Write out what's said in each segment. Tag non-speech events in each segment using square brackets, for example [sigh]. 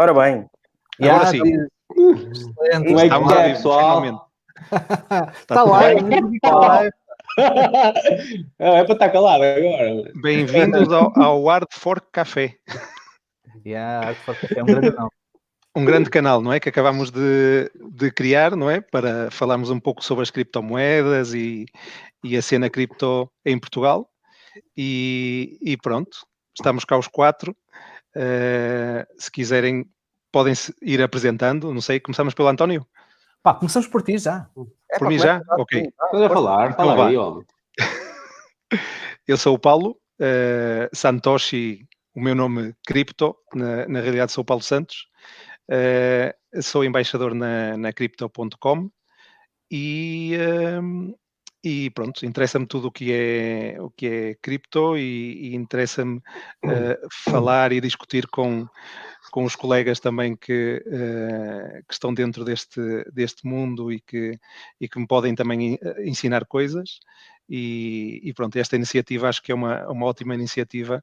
Ora bem. Agora sim. Excelente. Como é que é, pessoal? Está tá live. Está live. é para estar calado agora. Bem-vindos ao, ao Art Fork Café. Yeah, Art Fork Café é um grande canal. Um grande canal, não é? Que acabamos de, de criar, não é? Para falarmos um pouco sobre as criptomoedas e, e a cena cripto em Portugal. E, e pronto, estamos cá os quatro. Uh, se quiserem, podem ir apresentando. Não sei, começamos pelo António? Pá, começamos por ti já. É, por mim já? Ok. Estás a falar, fala então aí, homem. [laughs] Eu sou o Paulo, uh, Santoshi, o meu nome cripto, na, na realidade sou Paulo Santos. Uh, sou embaixador na, na Crypto.com e, uh, e pronto, interessa-me tudo o que é o que é cripto e, e interessa-me uh, falar e discutir com, com os colegas também que, uh, que estão dentro deste, deste mundo e que, e que me podem também ensinar coisas. E, e, pronto, esta iniciativa acho que é uma, uma ótima iniciativa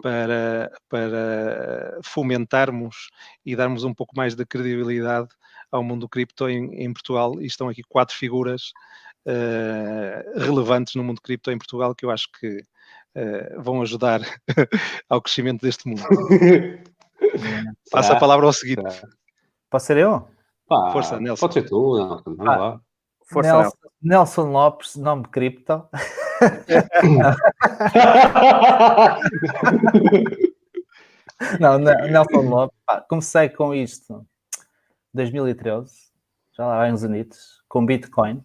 para, para fomentarmos e darmos um pouco mais de credibilidade ao mundo cripto em, em Portugal. E estão aqui quatro figuras uh, relevantes no mundo cripto em Portugal que eu acho que uh, vão ajudar [laughs] ao crescimento deste mundo. [laughs] Passa a palavra ao seguinte. Posso ser eu? Pá, Força, Nelson. Pode ser tu, Nelson. Ah, Força, Nelson, Nelson Lopes, nome cripto. [laughs] não, Nelson Lopes. Pá, comecei com isto em 2013, já lá vai uns anitos, com Bitcoin.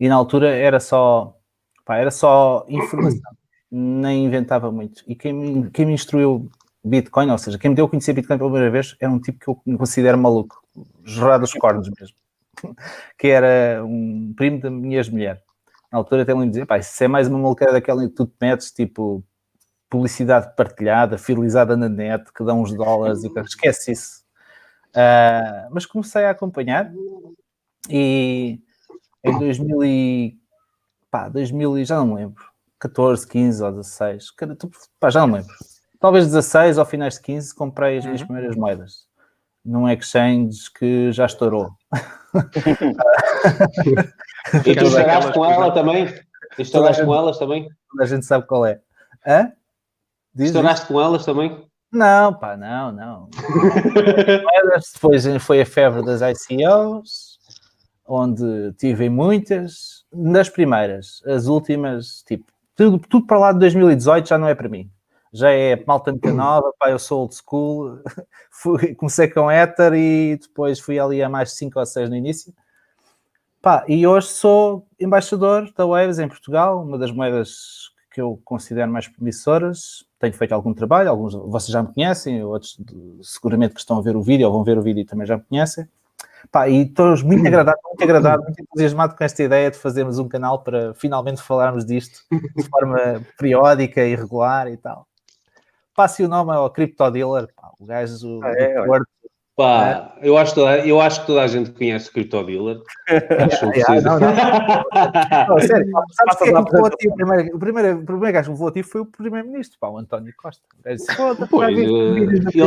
E na altura era só, pá, era só informação, [coughs] nem inventava muito. E quem me, quem me instruiu Bitcoin, ou seja, quem me deu a conhecer Bitcoin pela primeira vez, era um tipo que eu me considero maluco, jorrado dos cornos mesmo, [laughs] que era um primo da minha ex-mulher. Na altura até me dizia, pá, isso é mais uma maluqueira daquela que tu te metes, tipo, publicidade partilhada, fidelizada na net, que dá uns dólares e esquece isso. Uh, mas comecei a acompanhar e em 2000 e, pá, 2000 e já não me lembro, 14, 15 ou 16, pá, já não me lembro. Talvez 16 ou finais de 15 comprei as minhas uhum. primeiras moedas num exchange que já estourou. [laughs] e tu estouraste com ela também? Estouraste com elas também? A gente sabe qual é. Hã? Estouraste com elas também? Não, pá, não, não. [laughs] Depois foi a febre das ICOs, onde tive muitas, nas primeiras, as últimas, tipo, tudo, tudo para lá de 2018 já não é para mim. Já é malta [clears throat] nova, pá, eu sou old school, [laughs] fui, comecei com Ether e depois fui ali a mais 5 ou 6 no início. Pá, e hoje sou embaixador da Waves em Portugal, uma das moedas que eu considero mais promissoras. Tenho feito algum trabalho, alguns vocês já me conhecem, outros seguramente que estão a ver o vídeo ou vão ver o vídeo também já me conhecem. Pá, e estou muito [clears throat] agradado, muito agradado, muito entusiasmado com esta ideia de fazermos um canal para finalmente falarmos disto de [laughs] forma periódica e regular e tal. Passe o nome ao Crypto Dealer, pá, o gajo ah, é, do Porto, Pá, é. eu, acho toda, eu acho que toda a gente conhece o Crypto Dealer. [laughs] Acho [laughs] que não, não. [laughs] não, sério, sabes que é o, relativo, o, primeiro, o, primeiro, o primeiro gajo relativo foi o primeiro-ministro, o António Costa. Ele, pois, eh, ele, ele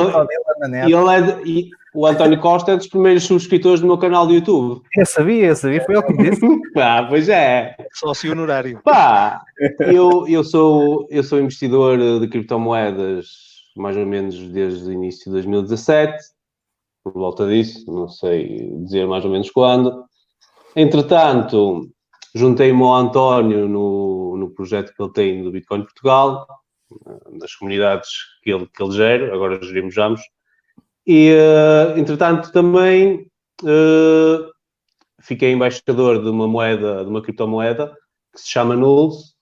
é o António Costa é dos primeiros subscritores do meu canal do YouTube. Eu sabia, eu sabia, foi ele que me disse. Pá, pois é. Sócio honorário. Pá, eu, eu, sou, eu sou investidor de criptomoedas mais ou menos desde o início de 2017 por volta disso, não sei dizer mais ou menos quando. Entretanto, juntei-me ao António no, no projeto que ele tem do Bitcoin Portugal, nas comunidades que ele, que ele gera, agora gerimos ambos. E, uh, entretanto, também uh, fiquei embaixador de uma moeda, de uma criptomoeda, que se chama Nulls.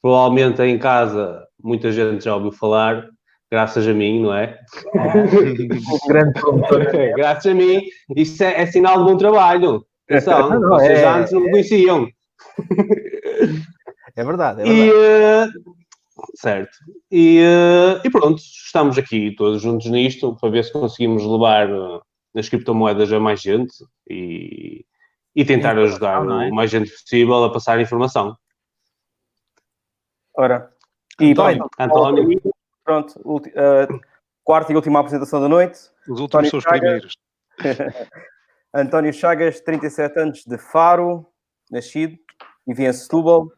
Provavelmente em casa muita gente já ouviu falar, graças a mim, não é? Um [laughs] grande promotor. graças a mim, isso é, é, sinal de bom trabalho. Atenção, não, vocês é, antes não me conheciam. [laughs] É verdade, é verdade. E, uh, certo. E, uh, e, pronto, estamos aqui todos juntos nisto para ver se conseguimos levar uh, as criptomoedas a mais gente e, e tentar ajudar é? o mais gente possível a passar informação. Ora, e António, António Pronto, uh, quarta e última apresentação da noite. Os últimos são os primeiros. [laughs] António Chagas, 37 anos, de Faro, nascido, vivia em Setúbal,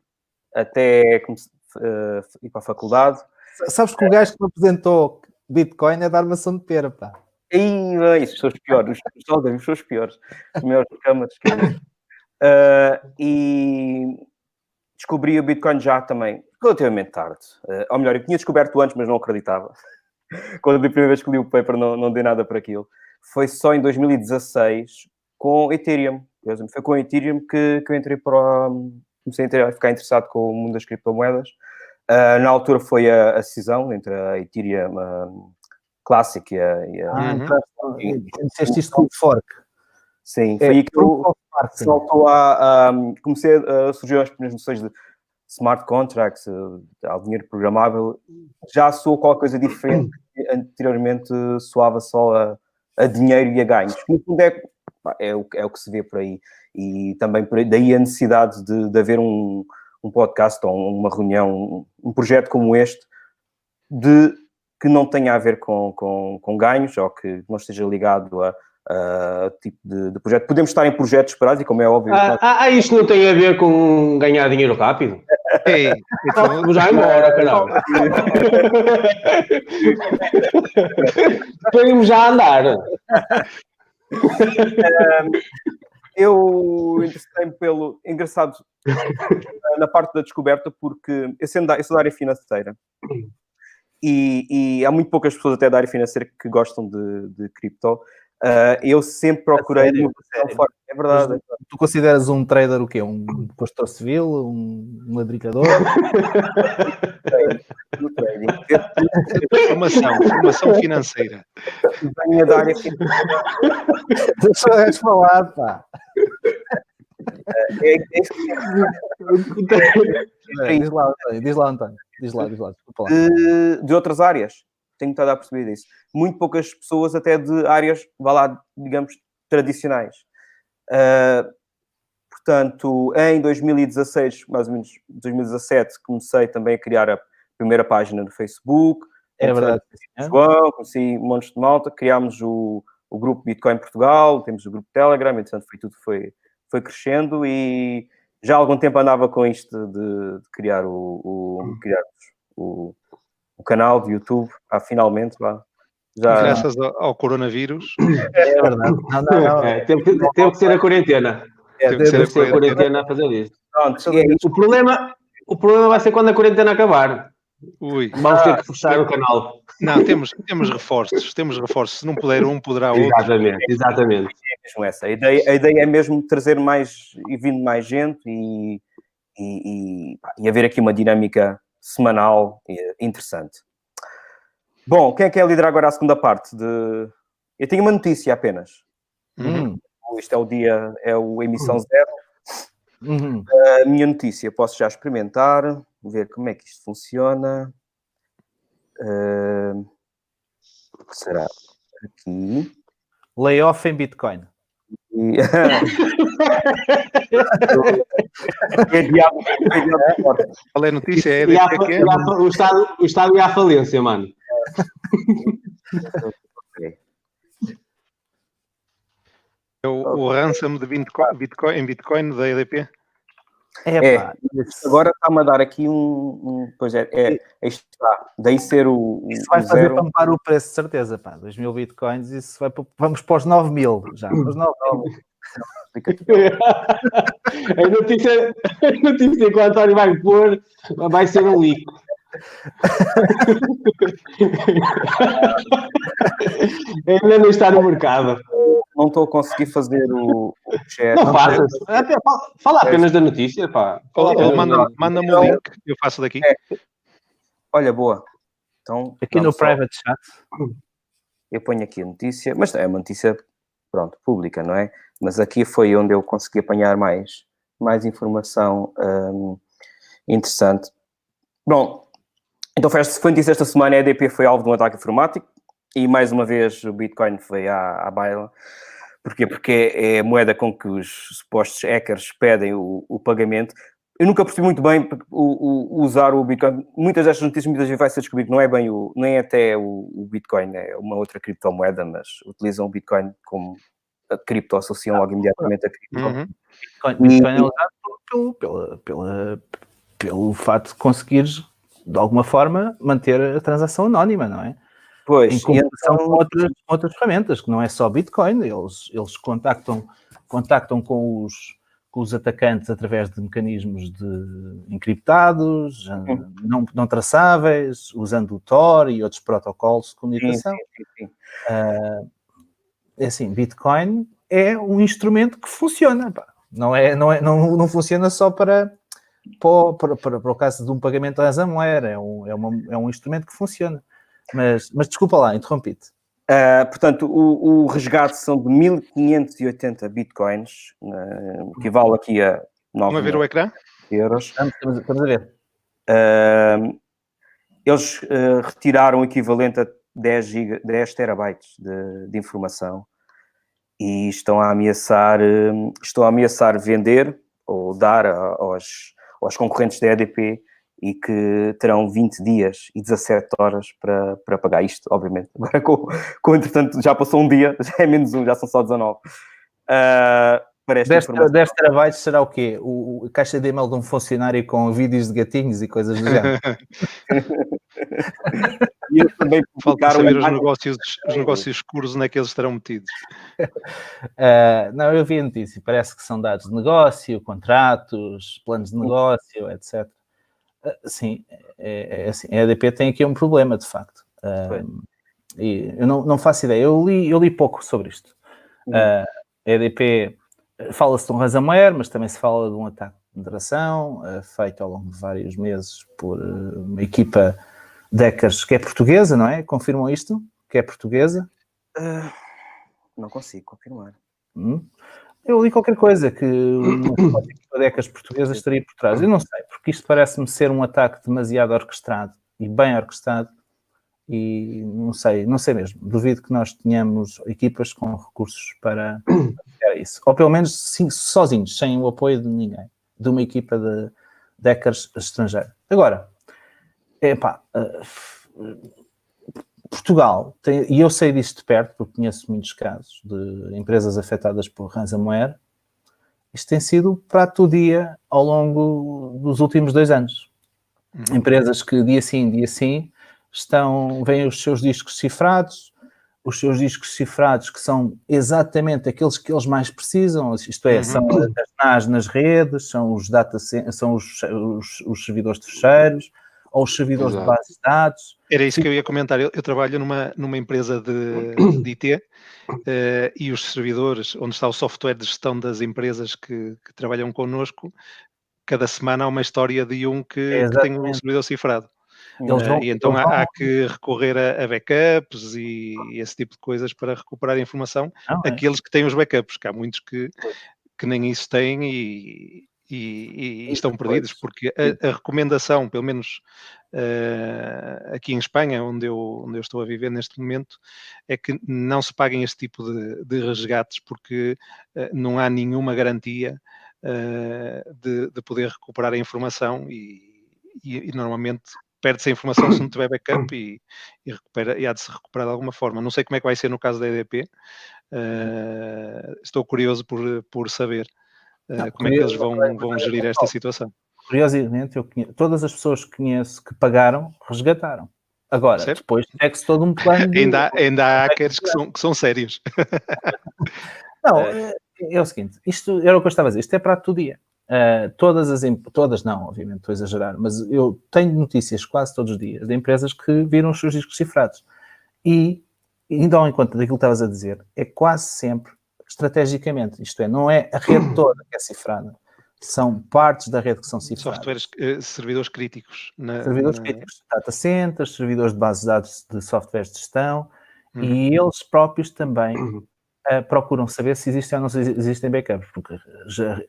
até uh, ir para a faculdade. Sabes que o gajo que me apresentou Bitcoin é da armação de pera, pá. E isso são os piores, os são os piores, os maiores camas. Uh, [laughs] e descobri o Bitcoin já também, relativamente tarde. Uh, ou melhor, eu tinha descoberto antes, mas não acreditava. [laughs] Quando a primeira vez que li o paper, não, não dei nada para aquilo. Foi só em 2016 com Ethereum. Foi com Ethereum que, que eu entrei para. Comecei a ficar interessado com o mundo das criptomoedas. Uh, na altura foi a, a cisão entre a Ethereum uh, Classic e a. E a ah, uhum. disseste isto com o fork. Sim, é, foi aí que eu saltou a, a, comecei a surgir as primeiras noções de smart contracts, ao dinheiro programável, já soou qualquer coisa diferente que anteriormente soava só a, a dinheiro e a ganhos. No fundo é, é, o, é o que se vê por aí. E também por aí, daí a necessidade de, de haver um, um podcast ou uma reunião, um, um projeto como este, de que não tenha a ver com, com, com ganhos ou que não esteja ligado a, uh, tipo de, de, projeto. Podemos estar em projetos esperados e, como é óbvio. Ah, ah, isto não tem a ver com ganhar dinheiro rápido? [laughs] Ei, então, já embora, canal. [laughs] Podemos já andar. eu interessei-me pelo. Engraçado, na parte da descoberta, porque eu, sendo da, eu sou da área financeira e, e, há muito poucas pessoas até da área financeira que gostam de, de cripto. Uh, eu sempre procurei. Sério, é verdade. tu consideras um trader o quê? Um pastor civil? Um, ladricador? [laughs] formação, formação financeira. Venha da área financeira. Deixa eu falar, pá. É, é, é, diz lá, António, diz lá, António. Diz lá, diz lá. De, de outras áreas tenho estado a perceber isso. Muito poucas pessoas, até de áreas, vá lá, digamos, tradicionais. Uh, portanto, em 2016, mais ou menos 2017, comecei também a criar a primeira página no Facebook. É verdade. João, conheci montes de malta, criámos o, o grupo Bitcoin Portugal, temos o grupo Telegram, entretanto foi tudo foi, foi crescendo e já há algum tempo andava com isto de, de criar o, o, criar o, o canal de YouTube, ah, finalmente, lá. Já... Graças ao, coronavírus. É verdade. Não, não, não. É, teve, que, teve que ser a quarentena. É, teve, teve que ser a quarentena a fazer isto. Pronto, é o, problema, o problema vai ser quando a quarentena acabar. Ui. Vamos ter que fechar o canal. Não, temos, temos reforços, temos reforços. Se não puder um, poderá outro. Exatamente, exatamente. É mesmo essa. A ideia, a ideia é mesmo trazer mais e vindo mais gente e, e, e, e haver aqui uma dinâmica semanal interessante. Bom, quem é que é liderar agora a segunda parte? De... Eu tenho uma notícia apenas. Uhum. Isto é o dia, é o emissão uhum. zero. Uhum. A minha notícia, posso já experimentar, ver como é que isto funciona. Uh, será aqui? Layoff em Bitcoin. E... [laughs] Qual é a notícia? É a, a, o, estado, o Estado ia à falência, mano. É o, o ransom de Bitcoin, Bitcoin, em Bitcoin da EDP? É, é agora está-me a dar aqui um, um. Pois é, é, é isto está. Daí ser o. o isso vai fazer zero. pampar o preço, de certeza, pá. 2 mil bitcoins, isso vai. Vamos para os 9 mil já. Os 9 mil. [laughs] a, notícia, a notícia que o António vai pôr vai ser um leak. [laughs] Ainda não está no mercado. Não estou a conseguir fazer o chat. Não faças. Fala apenas da notícia, pá. Manda-me manda o link, eu faço daqui. É. Olha, boa. Então, aqui no private chat. Eu ponho aqui a notícia, mas é uma notícia, pronto, pública, não é? Mas aqui foi onde eu consegui apanhar mais, mais informação hum, interessante. Bom, então foi, foi notícia esta semana, a EDP foi alvo de um ataque informático e mais uma vez o Bitcoin foi à, à baila. Porquê? Porque é a moeda com que os supostos hackers pedem o, o pagamento. eu nunca percebi muito bem o, o, usar o Bitcoin. Muitas destas notícias muitas vezes vai ser descobrido que não é bem o, nem até o, o, Bitcoin, é uma outra criptomoeda, mas utilizam o Bitcoin como a cripto, associam logo imediatamente a cripto. Uhum. Bitcoin, Bitcoin é usado pelo, pelo, pelo, pelo fato de conseguires, de alguma forma, manter a transação anónima, não é? Pois, em comparação então... com outras, outras ferramentas, que não é só Bitcoin, eles, eles contactam, contactam com os com os atacantes através de mecanismos de encriptados, hum. não, não traçáveis, usando o Tor e outros protocolos de comunicação. Sim, sim, sim. Uh, é assim, Bitcoin é um instrumento que funciona. Pá. Não, é, não, é, não, não funciona só para, para, para, para o caso de um pagamento a ransomware, é um, é, uma, é um instrumento que funciona. Mas, mas desculpa lá, interrompi-te. Uh, portanto, o, o, resgate são de 1580 bitcoins, uh, equivale aqui a 9 Vamos ver o ecrã? euros. Estamos, estamos a ver. Uh, eles uh, retiraram o equivalente a 10, giga, 10 terabytes de, de, informação e estão a ameaçar, estão a ameaçar vender ou dar aos, aos concorrentes da EDP e que terão 20 dias e 17 horas para, para pagar isto, obviamente. [laughs] Agora, com, com entretanto, já passou um dia, [laughs] já é menos um, já são só 19. Uh, para esta 10, 10 terabytes será o quê? O, a caixa de e-mail de um funcionário com vídeos de gatinhos e coisas do género. [laughs] e eu também Falta saber os negócios, os negócios escuros onde é que eles estarão metidos. Uh, não, eu vi a notícia. Parece que são dados de negócio, contratos, planos de negócio, etc. Ah, sim, é, é, assim, a EDP tem aqui um problema, de facto. Uh, e eu não, não faço ideia. Eu li, eu li pouco sobre isto. Uh, a EDP fala-se de um ransomware, mas também se fala de um ataque de moderação uh, feito ao longo de vários meses por uma equipa de hackers que é portuguesa, não é? Confirmam isto? Que é portuguesa? não consigo confirmar. Hum? Eu li qualquer coisa que uma [coughs] decas portuguesas estaria por trás. Eu não sei, porque isto parece-me ser um ataque demasiado orquestrado e bem orquestrado e não sei, não sei mesmo. Duvido que nós tenhamos equipas com recursos para, para isso. Ou pelo menos sim, sozinhos, sem o apoio de ninguém, de uma equipa de, deckers estrangeira. Agora, é pá, uh, Portugal, tem, e eu sei disto de perto, porque conheço muitos casos de empresas afetadas por ransomware, isto tem sido prato do dia ao longo dos últimos dois anos. Uhum. Empresas que dia sim, dia sim, estão, vêm os seus discos cifrados, os seus discos cifrados que são exatamente aqueles que eles mais precisam, isto é, uhum. são as NAS nas redes, são os data são os, os, os servidores terceiros, ou os servidores Exato. de bases de dados. Era isso que eu ia comentar. Eu, eu trabalho numa, numa empresa de, [coughs] de IT uh, e os servidores, onde está o software de gestão das empresas que, que trabalham connosco, cada semana há uma história de um que, que tem um servidor cifrado. Uh, e então há, há, que recorrer a, a, backups e esse tipo de coisas para recuperar a informação. Não, é. Aqueles que têm os backups, que há muitos que, que nem isso têm e, e, e, estão perdidos, porque a, a, recomendação, pelo menos uh, aqui em Espanha, onde eu, onde eu estou a viver neste momento, é que não se paguem este tipo de, de resgates, porque uh, não há nenhuma garantia uh, de, de, poder recuperar a informação e, e, e normalmente perde-se a informação se não tiver backup e, e, recupera, e há de se recuperar de alguma forma. Não sei como é que vai ser no caso da EDP, estou curioso por, por saber. Não, como é que eles vão, vão gerir esta situação? Curiosamente, eu conheço, todas as pessoas que conheço que pagaram, resgataram. Agora, certo? depois é-se todo um plano. De... ainda, [laughs] ainda há hackers que são, que são sérios. [laughs] não, é, é, o seguinte: isto era o que eu estava a dizer, isto é para todo dia. Uh, todas as todas não, obviamente, estou a exagerar, mas eu tenho notícias quase todos os dias de empresas que viram os seus discos cifrados. E, ainda ao encontro daquilo que estavas a dizer, é quase sempre estrategicamente, isto é, não é a rede toda que é cifrada, são partes da rede que são cifradas. Softwares, uh, servidores críticos. Na, servidores na... críticos de data centers, servidores de bases de dados de softwares de gestão, uhum. e eles próprios também uh, procuram saber se existem ou não existem backups, porque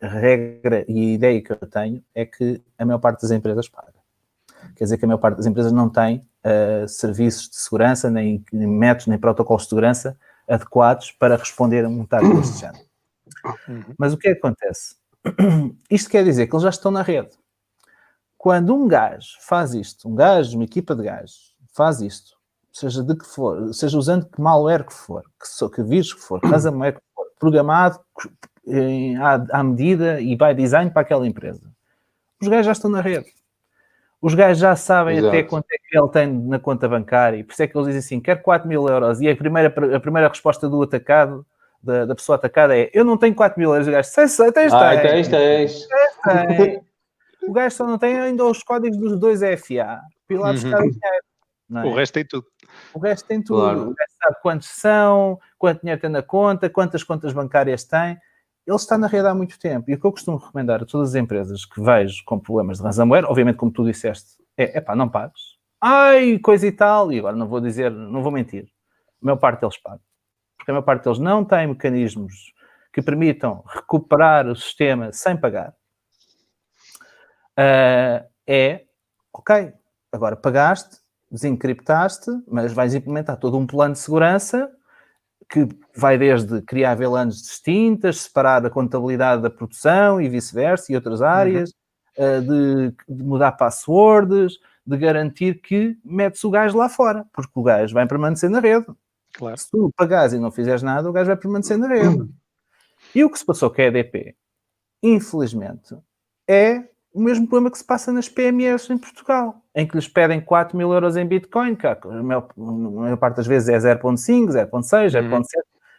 a regra e a ideia que eu tenho é que a maior parte das empresas paga. Quer dizer que a maior parte das empresas não tem uh, serviços de segurança, nem, nem métodos, nem protocolos de segurança adequados para responder a um ataque deste género. Uhum. Mas o que, é que acontece? [clears throat] isto quer dizer que eles já estão na rede. Quando um gajo faz isto, um gajo, uma equipa de gajos, faz isto, seja de que for, seja usando que malware que for, que, que vírus que for, que [clears throat] ransomware que for, programado em, à, à medida e by design para aquela empresa, os gajos já estão na rede. Os gajos já sabem Exato. até quanto é que ele tem na conta bancária, e por isso é que eles dizem assim: quer 4 mil euros. E a primeira, a primeira resposta do atacado, da, da pessoa atacada, é: Eu não tenho 4 mil euros. O gajo, sei, sei, tens, ah, tens, tens. tens. o gajo só não tem ainda os códigos dos dois FA lá buscar uhum. o dinheiro. É? O resto tem tudo. O resto tem tudo. Claro. O gajo sabe quantos são, quanto dinheiro tem na conta, quantas contas bancárias tem ele está na rede há muito tempo. E o que eu costumo recomendar a todas as empresas que vejo com problemas de ransomware, obviamente, como tu disseste, é pá, não pagues. Ai, coisa e tal. E agora não vou dizer, não vou mentir. A maior parte deles pagam. Porque a maior parte deles não tem mecanismos que permitam recuperar o sistema sem pagar. Uh, é, ok, agora pagaste, desencriptaste, mas vais implementar todo um plano de segurança que vai desde criar VLANs distintas, separar a contabilidade da produção e vice-versa, e outras áreas, uhum. uh, de, de, mudar passwords, de garantir que metes o gajo lá fora, porque o gajo vai permanecer na rede. Claro. Se tu pagares e não fizeres nada, o gajo vai permanecer na rede. Uhum. E o que se passou com a EDP, infelizmente, é o mesmo problema que se passa nas PMEs em Portugal, em que lhes pedem 4 mil euros em Bitcoin, que a maior, parte das vezes é 0.5, 0.6, 0.7,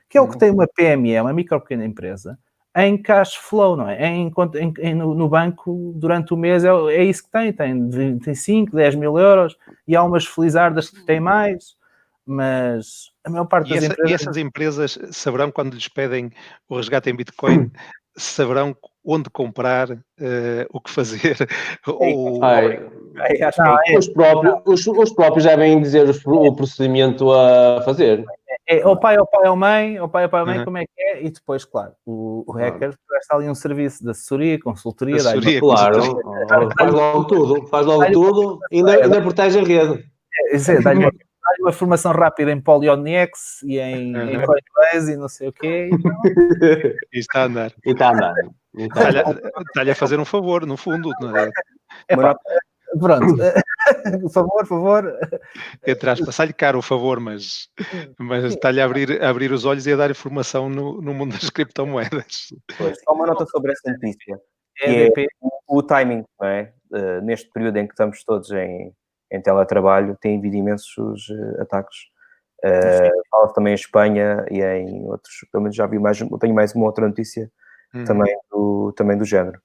que é o que tem uma PME, uma micro pequena empresa, em cash flow, não é? Em, em, em no, no, banco, durante o mês, é, é, isso que tem, tem, tem 5, 10 mil euros, e há umas felizardas que têm mais, mas a maior parte das essa, empresas... E essas empresas saberão quando lhes pedem o resgate em Bitcoin, [coughs] saberão onde comprar, uh, o que fazer. [laughs] ou... Ai, ai, acho não, que é, os, próprios, os, os, próprios devem dizer o procedimento a fazer. É, é, o pai, o pai, ou mãe, o pai, o pai, ou mãe, uhum. como é que é? E depois, claro, o, o hacker presta ali um serviço de assessoria, consultoria, assessoria, claro, faz logo tudo, faz logo tudo e ainda, ainda protege a rede. É, é, dá-lhe uma formação rápida em Polyonics e em, uhum. em Coinbase e não sei o quê. Então... [laughs] E está a andar. E está a andar. Está-lhe a, a fazer um favor, no fundo. É? É, pá, pronto, [laughs] favor, favor. Entre aspas, sai-lhe caro o favor, mas, mas está-lhe a abrir, a abrir os olhos e a dar informação no, no mundo das criptomoedas. Pois, só uma nota sobre essa notícia. É, é o, o timing, não é? Uh, neste período em que estamos todos em, em teletrabalho, tem havido imensos uh, ataques. Uh, fala também em Espanha e em outros, pelo menos já vi mais, tenho mais uma outra notícia uhum. também, do, também do género,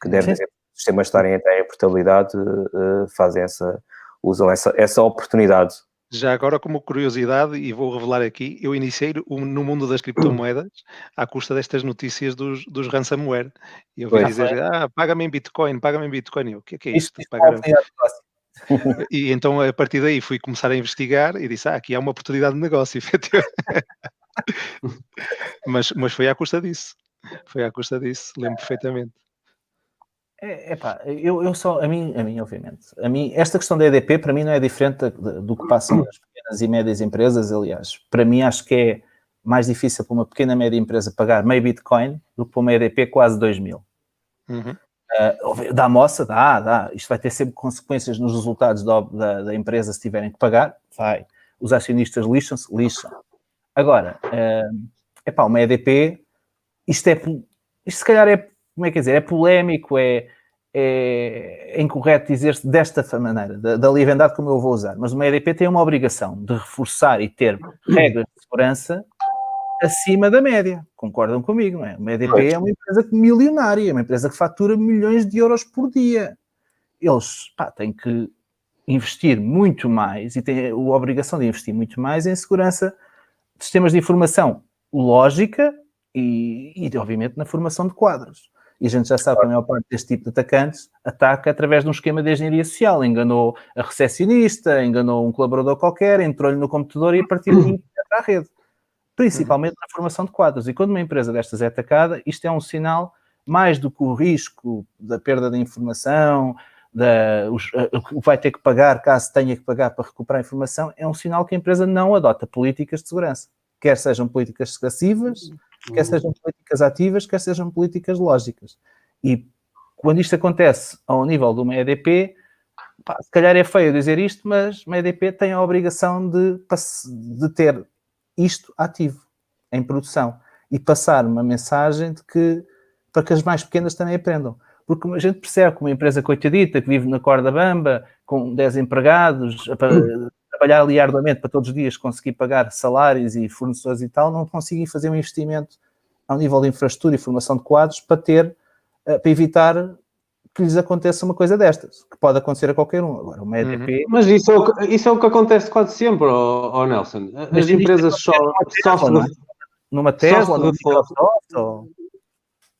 que devem os sistemas estarem até em portabilidade, uh, fazem essa, usam essa, essa oportunidade. Já agora, como curiosidade, e vou revelar aqui, eu iniciei no mundo das criptomoedas à custa destas notícias dos, dos ransomware. E eu vi dizer, ah, paga-me em Bitcoin, paga-me em Bitcoin. Eu, o que é que é isto? isto [laughs] e então, a partir daí, fui começar a investigar e disse, ah, aqui há uma oportunidade de negócio, [laughs] efetivamente. mas, mas foi à custa disso. Foi à custa disso, lembro perfeitamente. É, epá, eu, eu só, a mim, a mim, obviamente, a mim, esta questão da EDP para mim não é diferente do que passa nas pequenas e médias empresas, aliás, para mim acho que é mais difícil para uma pequena e média empresa pagar meio Bitcoin do que para uma EDP quase 2 mil. Uhum. Uh, dá moça? Dá, dá. Isto vai ter sempre consequências nos resultados da, da, da empresa se tiverem que pagar? Vai. Os acionistas lixam-se? Lixam. Agora, uh, epá, uma EDP isto é, isto se calhar é, como é que dizer, é polémico, é, é, é incorreto dizer-se desta maneira, da, da livendade como eu vou usar, mas uma EDP tem uma obrigação de reforçar e ter regras de segurança acima da média. Concordam comigo, não é? Uma EDP é uma empresa milionária, é uma empresa que fatura milhões de euros por dia. Eles pá, têm que investir muito mais e têm a obrigação de investir muito mais em segurança de sistemas de informação lógica e, e, obviamente, na formação de quadros. E a gente já sabe que a maior parte deste tipo de atacantes ataca através de um esquema de engenharia social. Enganou a recepcionista, enganou um colaborador qualquer, entrou-lhe no computador e a partir daí [coughs] entra à rede. Principalmente na formação de quadros. E quando uma empresa destas é atacada, isto é um sinal mais do que o risco da perda de informação, da, os, o que vai ter que pagar caso tenha que pagar para recuperar a informação, é um sinal que a empresa não adota políticas de segurança. Quer sejam políticas excessivas, quer sejam políticas ativas, quer sejam políticas lógicas. E quando isto acontece ao nível de uma EDP, pá, se calhar é feio dizer isto, mas uma EDP tem a obrigação de, de ter isto ativo em produção e passar uma mensagem de que para que as mais pequenas também aprendam. Porque a gente percebe que uma empresa coitadita que vive na corda bamba, com 10 empregados, a trabalhar ali arduamente para todos os dias conseguir pagar salários e fornecedores e tal, não conseguem fazer um investimento ao nível de infraestrutura e formação de quadros para ter, eh, para evitar que lhes aconteça uma coisa destas, que pode acontecer a qualquer um. Agora, uma EDP... Uhum. Mas isso é, o que, isso é o que acontece quase sempre, oh, oh Nelson. As empresas só, sofrem... É? Numa Tesla, numa Microsoft, ou...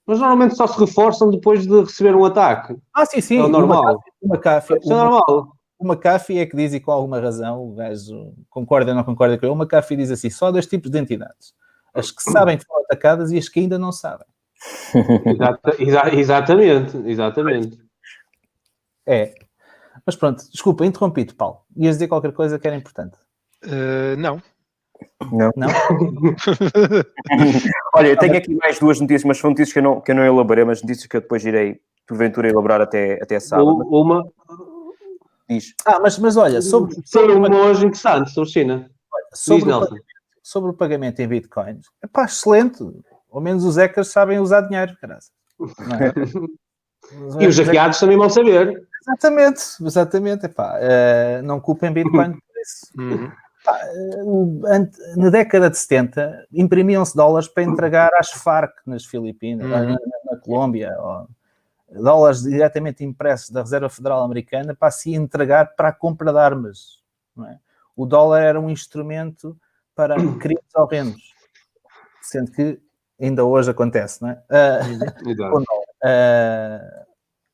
Mas normalmente só se reforçam depois de receber um ataque. Ah, sim, sim. É normal. Uma CAF, Isso é normal. Uma CAF é que diz, e com alguma razão, o gajo concorda ou não concorda com ele, uma CAF diz assim, só dois tipos de entidades. As que [clears throat] sabem que foram atacadas e as que ainda não sabem. Exata, exa, exatamente, exatamente. É. Mas pronto, desculpa, interrompi-te, Paulo. Ias dizer qualquer coisa que era importante? Uh, não. Não. Não? [laughs] Olha, eu tenho aqui mais duas notícias, mas são notícias que eu não, que eu não elaborei, mas notícias que eu depois irei, porventura, elaborar até, até sábado. Uma. Diz. Ah, mas, mas olha, sobre. sobre uma hoje interessante sobre China. Sobre, Diz, o pagamento, sobre o pagamento em Bitcoin. Epá, excelente. Ao menos os hackers sabem usar dinheiro, caralho. É? e os hackeados também vão saber. Exatamente, exatamente. Epá, uh, não culpem Bitcoin por isso. Uhum. Na década de 70, imprimiam-se dólares para entregar às Farc nas Filipinas, uhum. na, na, Colômbia, ou, dólares diretamente impressos da Reserva Federal Americana para se entregar para a compra de armas. É? O dólar era um instrumento para [coughs] crimes horrendos, sendo que ainda hoje acontece, não é? Uh, uh, [laughs]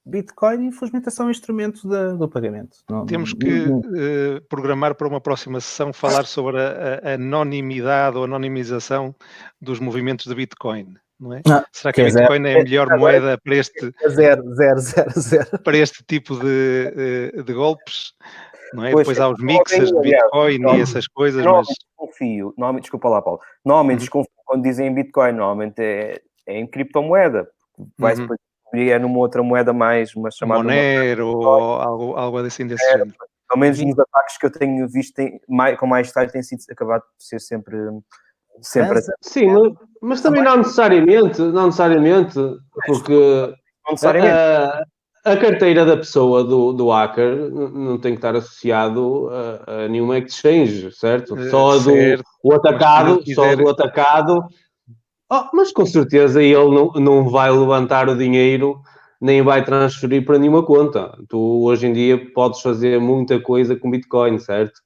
Bitcoin, infelizmente, é só um instrumento de, do pagamento. Não, Temos que não... uh, programar para uma próxima sessão falar sobre a, a, anonimidade ou anonimização dos movimentos de Bitcoin. Não é? Não, Será que, a Bitcoin é, é a melhor é, moeda para este, zero, zero, zero, zero. para este tipo de, eh, de golpes? Não é? Pois, Depois há os mixers de Bitcoin e essas coisas. Normalmente mas... desconfio, normalmente, desculpa lá, Paulo. Normalmente uhum. desconfio quando dizem Bitcoin, normalmente é, é em criptomoeda. Vai-se uhum é numa outra moeda mais, uma chamada... Monero ou algo, algo assim desse é, género. Pelo menos nos ataques que eu tenho visto tem, mais, com mais detalhe tem sido acabado por ser sempre... sempre Sim, mas, mas também não necessariamente, não necessariamente, porque... Não necessariamente. A, carteira da pessoa, do, do hacker, não tem que estar associado a, a nenhuma exchange, certo? Eh, Só a do o atacado, só do atacado Oh, mas com certeza ele não, não vai levantar o dinheiro nem vai transferir para nenhuma conta. Tu hoje em dia podes fazer muita coisa com Bitcoin, certo?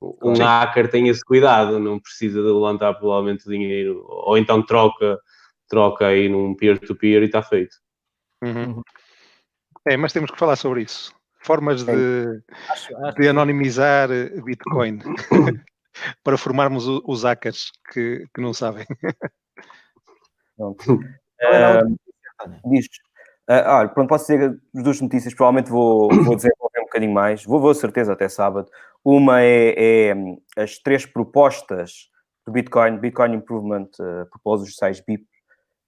Um Sim. hacker tem esse cuidado, não precisa de levantar provavelmente o dinheiro, ou então troca, troca aí num peer-to-peer -peer e está feito. Uhum. É, mas temos que falar sobre isso. Formas de, de anonimizar Bitcoin [coughs] para formarmos os hackers que, que não sabem. Pronto. Uh, diz, uh, olha, pronto, posso dizer as duas notícias, provavelmente vou, vou [coughs] desenvolver um bocadinho mais, vou, vou certeza até sábado. Uma é, é as três propostas do Bitcoin, Bitcoin Improvement uh, Proposals 6 BIP,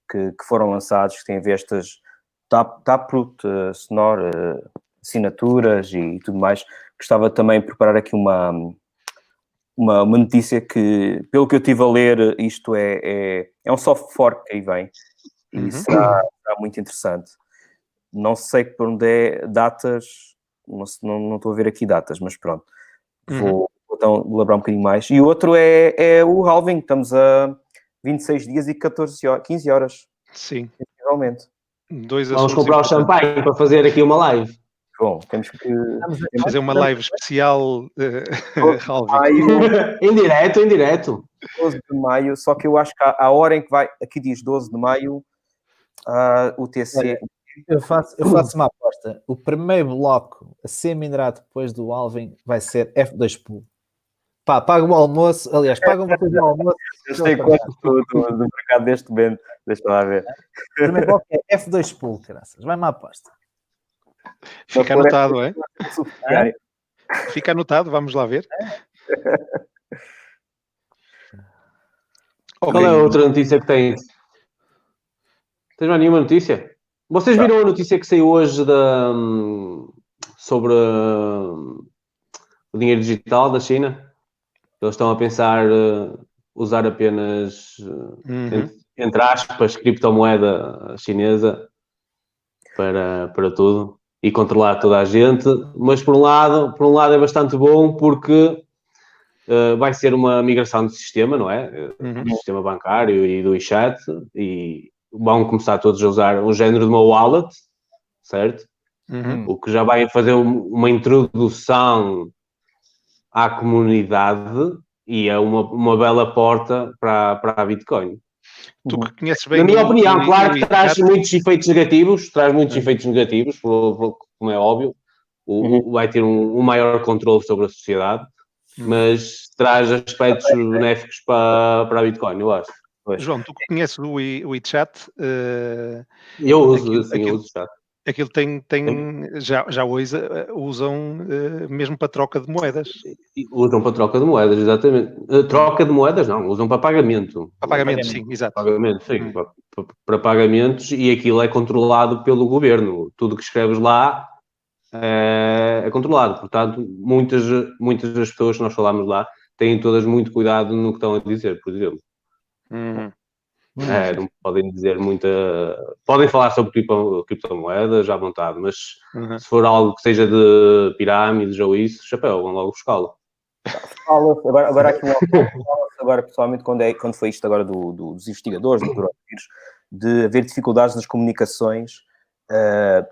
que, que, foram lançados, que têm a ver estas Taproot, uh, Sonor, uh, assinaturas e, e, tudo mais. Gostava também de preparar aqui uma, uma, uma notícia que, pelo que eu estive a ler, isto é, é, é um soft fork que aí vem e uhum. será, será, muito interessante. Não sei por onde é datas, não, não, não estou a ver aqui datas, mas pronto, uhum. vou, então elaborar um bocadinho mais. E o outro é, é o halving, estamos a 26 dias e 14 horas, 15 horas. Sim. Realmente. Vamos comprar o champanhe para fazer aqui uma live. Bom, temos que fazer uma live especial uh, [laughs] [laughs] em direto, em direto. 12 de maio, só que eu acho que a, hora em que vai, aqui diz 12 de maio, uh, o TC. Eu faço, eu faço uma aposta. O primeiro bloco a ser minerado depois do Alvin vai ser F2 Pool. Pá, paga o almoço, aliás, paga uma coisa do almoço. Eu sei quanto do, do, do mercado deste momento, deixa lá ver. É F2 Pool, graças. Vai uma aposta. Fica anotado, é? [laughs] é? Fica anotado, vamos lá ver. Qual é a outra notícia que tens? Tens mais nenhuma notícia? Vocês viram a notícia que saiu hoje da, sobre uh, o dinheiro digital da China? Eles estão a pensar uh, usar apenas, uh, uhum. entre, entre, aspas, criptomoeda chinesa para, para tudo e controlar toda a gente. Mas por um lado, por um lado é bastante bom porque vai ser uma migração de sistema, não é? Uhum. Do sistema bancário e do WeChat e vão começar todos a usar um género de uma wallet, certo? Uhum. O que já vai fazer uma introdução à comunidade e é uma, uma bela porta para, para a Bitcoin. Tu que conheces bem. Na minha opinião, claro que traz muitos efeitos negativos, traz muitos uhum. efeitos negativos, como é óbvio. O, uhum. Vai ter um, um, maior controle sobre a sociedade, uhum. mas traz aspectos benéficos para, para a Bitcoin, eu acho. João, tu conheces o, o WeChat? Uh, eu uso, aquilo, sim, aquilo, eu uso o chat. Aquilo tem, tem já, já hoje uh, usam uh, mesmo para troca de moedas. Usam para troca de moedas, exatamente. troca de moedas não, usam para pagamento. Para pagamento, sim, exato. Pagamento, sim, hum. para, para, pagamentos e aquilo é controlado pelo governo. Tudo que escreves lá é, é controlado. Portanto, muitas, muitas das pessoas que nós falamos lá têm todas muito cuidado no que estão a dizer, por exemplo. Uhum. É, não podem dizer muita. Podem falar sobre cripto, criptomoedas à vontade, mas uhum. se for algo que seja de pirâmides ou isso, chapéu, vão logo buscá-lo. Agora, agora aqui agora pessoalmente quando, é, quando foi isto agora do, do, dos investigadores do coronavírus, de haver dificuldades nas comunicações uh,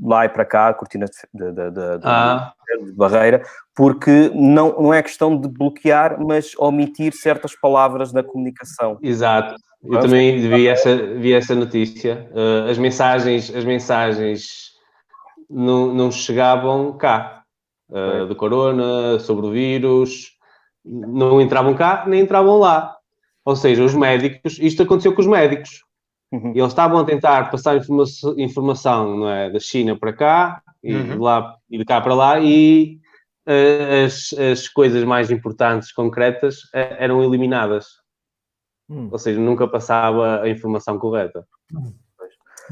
lá e para cá, a cortina de, de, de, ah. de, barreira, porque não, não é questão de bloquear, mas omitir certas palavras na comunicação. Exato. Eu também vi essa, vi essa notícia. Uh, as mensagens, as mensagens não, não chegavam cá. Uh, do corona, sobre o vírus, não entravam cá, nem entravam lá. Ou seja, os médicos, isto aconteceu com os médicos. Uhum. Eles estavam a tentar passar informa informação não é, da China para cá e, uhum. de lá, e de cá para lá e uh, as, as coisas mais importantes, concretas, uh, eram eliminadas. Uhum. Ou seja, nunca passava a informação correta.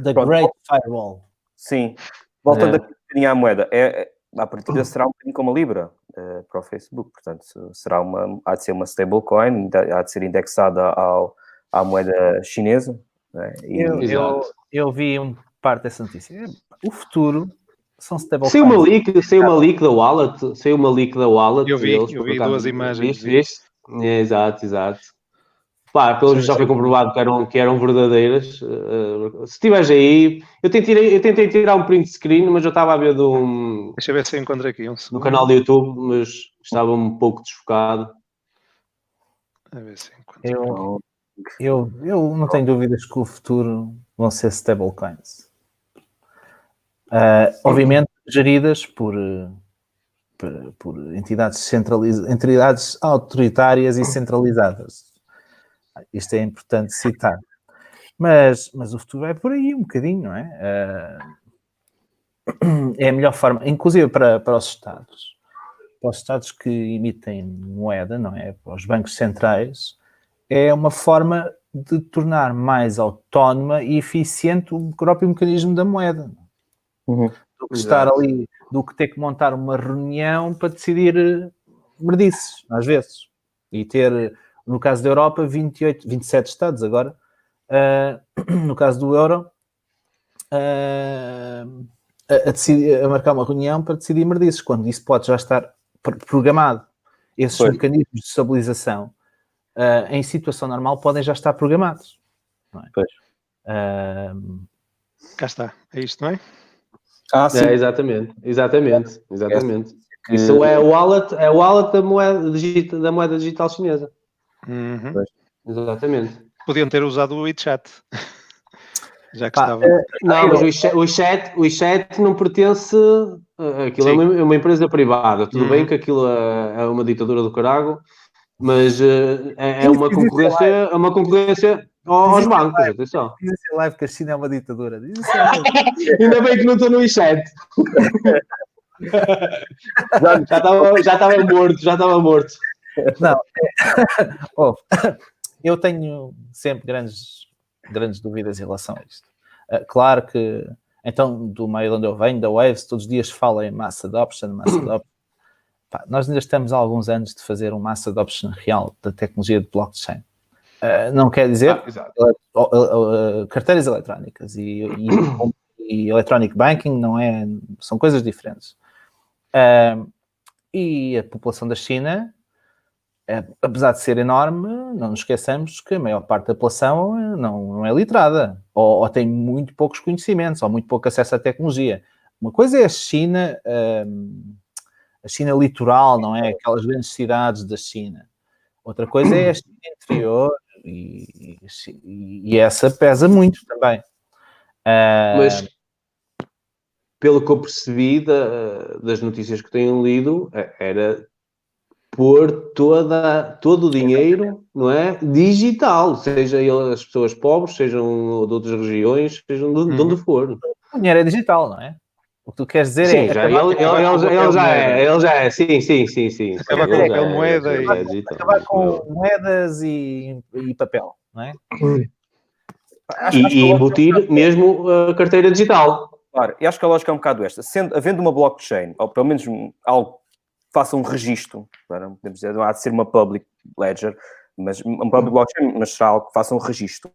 The Pronto. Great Firewall. Sim. Voltando é. à moeda, é, é, a partida será um bocadinho como a Libra uh, para o Facebook, portanto, será uma, há de ser uma stablecoin, há de ser indexada ao, à moeda chinesa, é? Eu, eu, eu, vi um parte dessa notícia. O futuro são stablecoins. Saiu uma leak, saiu uma leak da wallet, saiu uma leak da wallet. Eu vi, eu vi duas imagens. Viste, É, exato, exato. Pá, pelo menos já foi comprovado que eram, que eram verdadeiras. Uh, se estiveres aí, eu tentei, eu tentei tirar um print screen, mas eu estava a ver do um, Deixa eu ver se eu encontro aqui um no canal do YouTube, mas estava um pouco desfocado. A ver se encontro. Eu, eu, eu não tenho dúvidas que o futuro vão ser stablecoins. Uh, obviamente geridas por, por, por, entidades, centralizadas, entidades autoritárias e [clears throat] centralizadas. Isto é importante citar. Mas, mas o futuro é por aí um bocadinho, não é? Uh, é a melhor forma, inclusive para, para os Estados, para os Estados que emitem moeda, não é? Para os bancos centrais, é uma forma de tornar mais autónoma e eficiente o próprio mecanismo da moeda. Uhum. Do que estar ali, do que ter que montar uma reunião para decidir eh, merdices, às vezes. E ter, no caso da Europa, 28, 27 Estados agora, uh, [clears throat] no caso do euro, uh, a, decidir, a, marcar uma reunião para decidir merdices, quando isso pode já estar programado. Esses Foi. mecanismos de estabilização uh, em situação normal podem já estar programados. Não é? Pois. Uh... Cá está, é isto, não é? Ah, sim. É, exatamente, exatamente, exatamente. É. Isso é o wallet, é o wallet da moeda da moeda digital chinesa. Uhum. Exatamente. Podiam ter usado o WeChat. [laughs] Já que Pá, estava. Uh, não, mas o WeChat, o WeChat, o WeChat não pertence. Uh, aquilo é uma, é uma, empresa privada. Tudo uhum. bem que aquilo é, é uma ditadura do carago, mas uh, é, é, uma concorrência, é uma concorrência aos bancos, live, atenção. Diz assim live que a China é uma ditadura. [laughs] Ainda bem que não estou no i7. [laughs] já, estava, já estava morto, já estava morto. Não, [laughs] oh, [laughs] eu tenho sempre grandes, grandes dúvidas em relação a isto. Uh, claro que, então, do meio de onde eu venho, da Waves, todos os dias fala em mass adoption, mass adoption. [coughs] Pá, nós ainda estamos há alguns anos de fazer um mass adoption real da tecnologia de blockchain. Uh, não quer dizer ah, carteiras eletrónicas e, e, [coughs] e, electronic banking não é, são coisas diferentes. Uh, e a população da China é, apesar de ser enorme, não nos esqueçamos que a maior parte da população eh, não, não é literada, ou, ou, tem muito poucos conhecimentos, ou muito pouco acesso à tecnologia. Uma coisa é a China, hum, a China litoral, não é? Aquelas grandes cidades da China. Outra coisa é a China interior, e, e, e essa pesa muito também. Uh, Mas, pelo que eu percebi da, das notícias que tenho lido, é, era pôr toda, todo o dinheiro, não é? Digital, seja as pessoas pobres, sejam de outras regiões, sejam de, de onde uhum. for. O dinheiro é digital, não é? O que tu queres dizer sim, é. Já, ele, ele, ele, ele já é, ele já é, sim, sim, sim, sim. Acabar com papel, moeda e. Acabar com moedas e, e papel, não é? Acho, e, acho e embutir mesmo a carteira digital. Claro, e acho que a lógica é um bocado esta. Sendo, havendo uma blockchain, ou pelo menos algo faça um registro, não podemos dizer, não há de ser uma public ledger, mas um public blockchain, mas será algo que faça um registro,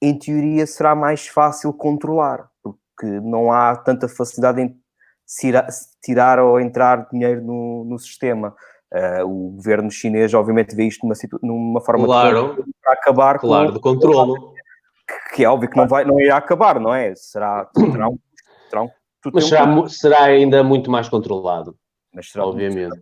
em teoria será mais fácil controlar, porque não há tanta facilidade em tirar ou entrar dinheiro no, no sistema. Uh, o governo chinês, obviamente, vê isto numa, numa forma claro, de para acabar claro, com, de controle. Que, que, é óbvio que não, vai, não irá acabar, não é? Será, terá um, terá um, Mas será, será ainda muito mais controlado. Mas será obviamente.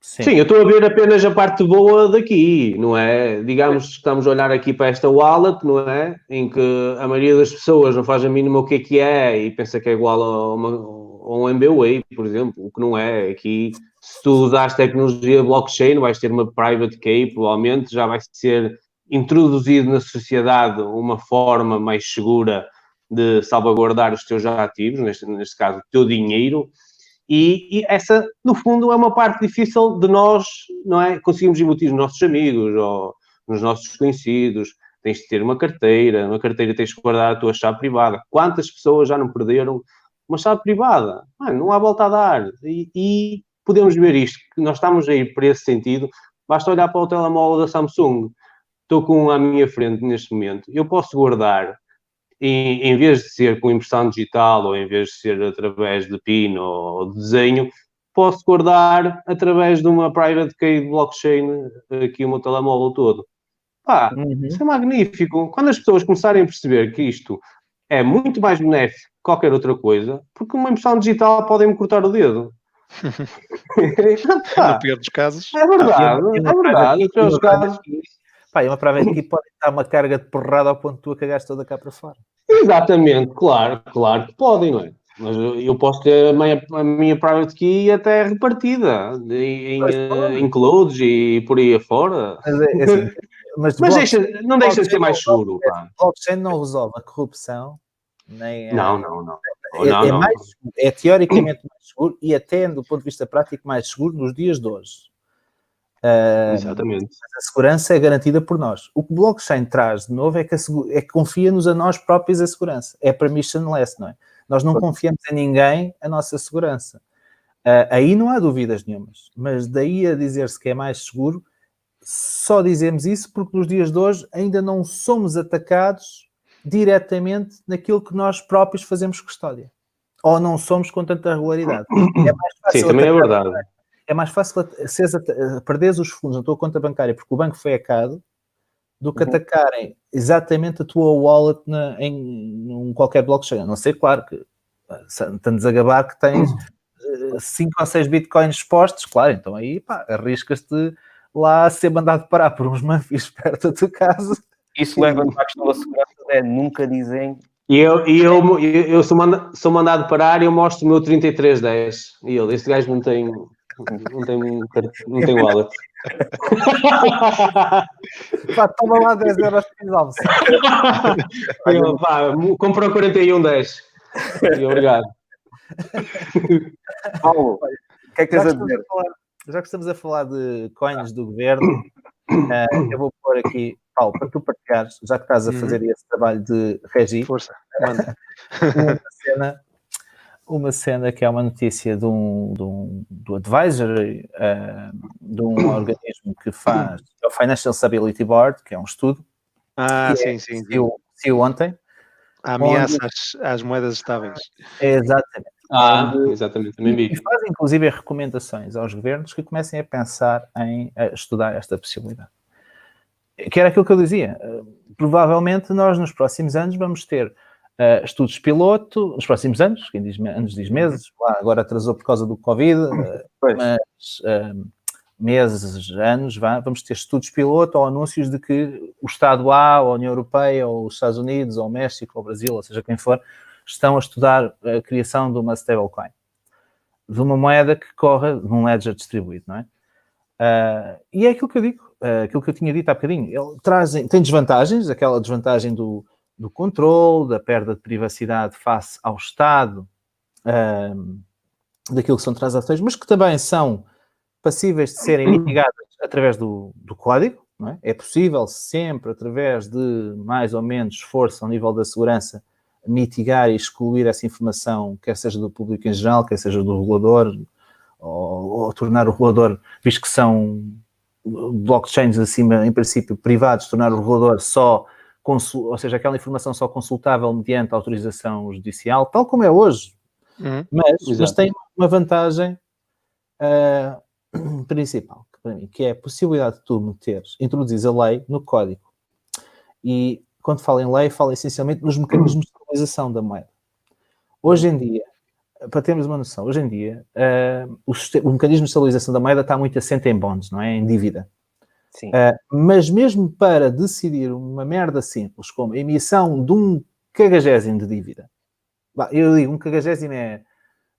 Sim. Sim. eu estou a ver apenas a parte boa daqui, não é? Digamos que estamos a olhar aqui para esta wallet, não é? Em que a maioria das pessoas não faz a mínima o que é que é e pensa que é igual a, uma, a um MBWay, por exemplo, o que não é. Aqui, se tu usares tecnologia blockchain, vais ter uma private key, provavelmente, já vai ser introduzido na sociedade uma forma mais segura de salvaguardar os teus ativos, neste, neste caso, o teu dinheiro, e, e, essa, no fundo, é uma parte difícil de nós, não é? Conseguimos embutir nos nossos amigos ou nos nossos conhecidos. Tens de ter uma carteira, na carteira tens de guardar a tua chave privada. Quantas pessoas já não perderam uma chave privada? não há volta a dar. E, e podemos ver isto, que nós estamos a ir para esse sentido. Basta olhar para o telemóvel da Samsung. Estou com um à minha frente neste momento. Eu posso guardar em, em vez de ser com impressão digital ou em vez de ser através de PIN ou de desenho, posso guardar através de uma private key de blockchain aqui o meu telemóvel todo. Pá, uhum. isso é magnífico. Quando as pessoas começarem a perceber que isto é muito mais benéfico que qualquer outra coisa, porque uma impressão digital podem-me cortar o dedo. no pior dos casos. É verdade, é verdade. No pior dos casos. Pá, e uma prova aqui pode dar uma carga de porrada ao ponto de tu a cagaste toda cá para fora. Exatamente, claro, claro que podem, não é? Mas eu posso ter a minha, a minha private key até repartida em, em, em clouds e por aí afora. Mas, é, é assim, mas, mas deixa, não deixa de ser mais seguro. O blockchain não resolve a corrupção, nem não, não, não. É, não, é, não. Mais, é teoricamente mais seguro e até do ponto de vista prático mais seguro nos dias de hoje. Uh, Exatamente. A segurança é garantida por nós. O que o blockchain traz de novo é que, é que confia-nos a nós próprios a segurança. É permissionless, não é? Nós não confiamos em ninguém a nossa segurança. Uh, aí não há dúvidas nenhumas. Mas daí a dizer-se que é mais seguro, só dizemos isso porque nos dias de hoje ainda não somos atacados diretamente naquilo que nós próprios fazemos custódia. Ou não somos com tanta regularidade. [clears throat] É mais fácil Sim, também é verdade é mais fácil perderes os fundos na tua conta bancária porque o banco foi hackado do que uhum. atacarem exatamente a tua wallet na, em, em qualquer blockchain. A não ser, claro, que estamos a gabar que tens 5 uh, ou 6 bitcoins expostos, claro, então aí pá, arriscas-te lá a ser mandado parar por uns mafios [laughs] perto da tua casa. Isso leva-nos à questão da segurança, é, nunca dizem e eu, e eu, eu, eu sou, manda, sou mandado parar e eu mostro o meu 3310. E ele, este gajo não tem, não tem, não tem wallet. pá, toma lá 10 euros de almoço. [laughs] pá, comprou 41, 10. E obrigado. [laughs] Paulo, o que é que tens a dizer? A falar, já que estamos a falar de coins do governo, Uh, eu vou pôr aqui, Paulo, para tu partilhares, já que estás a uhum. fazer uhum. esse trabalho de regi. Força, manda. uma, cena, uma cena que é uma notícia de um, de um do advisory uh, de um [coughs] organismo que faz, é o Financial Stability Board, que é um estudo. Ah, sim, é, sim. Saiu ontem. A ameaça onde... às, às moedas estáveis. exatamente. Ah, exatamente, também vi. E faz inclusive recomendações aos governos que comecem a pensar em a estudar esta possibilidade. Que era aquilo que eu dizia. Provavelmente nós nos próximos anos vamos ter uh, estudos piloto, nos próximos anos, quem diz anos diz meses, agora atrasou por causa do Covid, uh, mas uh, meses, anos, vamos ter estudos piloto ou anúncios de que o Estado A, ou a União Europeia, ou os Estados Unidos, ou o México, ou o Brasil, ou seja quem for, estão a estudar a criação de uma stablecoin, de uma moeda que corra de um ledger distribuído, não é? Uh, e é aquilo que eu digo, aquilo que eu tinha dito há bocadinho. Ele traz, tem desvantagens, aquela desvantagem do, do controle, da perda de privacidade face ao Estado, uh, daquilo que são transações, mas que também são passíveis de serem mitigadas através do, do código. É? é? possível sempre, através de mais ou menos esforço ao nível da segurança, mitigar e excluir essa informação, quer seja do público em geral, quer seja do regulador, ou, ou tornar o regulador, visto que são blockchains acima, em princípio, privados, tornar o regulador só, ou seja, aquela informação só consultável mediante autorização judicial, tal como é hoje. Uhum. Mas, mas, tem uma vantagem uh, [clears throat] principal, que para mim, que é a possibilidade de tu meteres, introduzir a lei no código. E quando falo em lei, falo essencialmente nos mecanismos de estabilização da moeda. Hoje em dia, para termos uma noção, hoje em dia, uh, o, o, mecanismo de estabilização da moeda está muito assente em bonds, não é? Em dívida. Uh, mas mesmo para decidir uma merda simples, como a emissão de um cagagésimo de dívida, eu digo, um cagagésimo é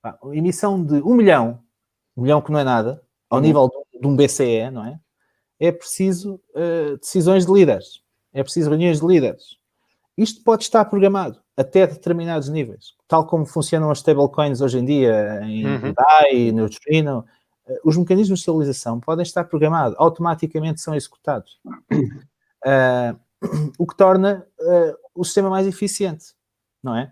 a emissão de um milhão, um milhão que não é nada, ao uhum. nível de, de, um BCE, não é? É preciso uh, decisões de líderes é preciso reuniões de líderes. Isto pode estar programado até determinados níveis, tal como funcionam as stablecoins hoje em dia, em uhum. DAI, Neutrino. Eh, os mecanismos de estabilização podem estar programados, automaticamente são executados. Uh, [clears throat] [clears throat] o que torna uh, o sistema mais eficiente, não é?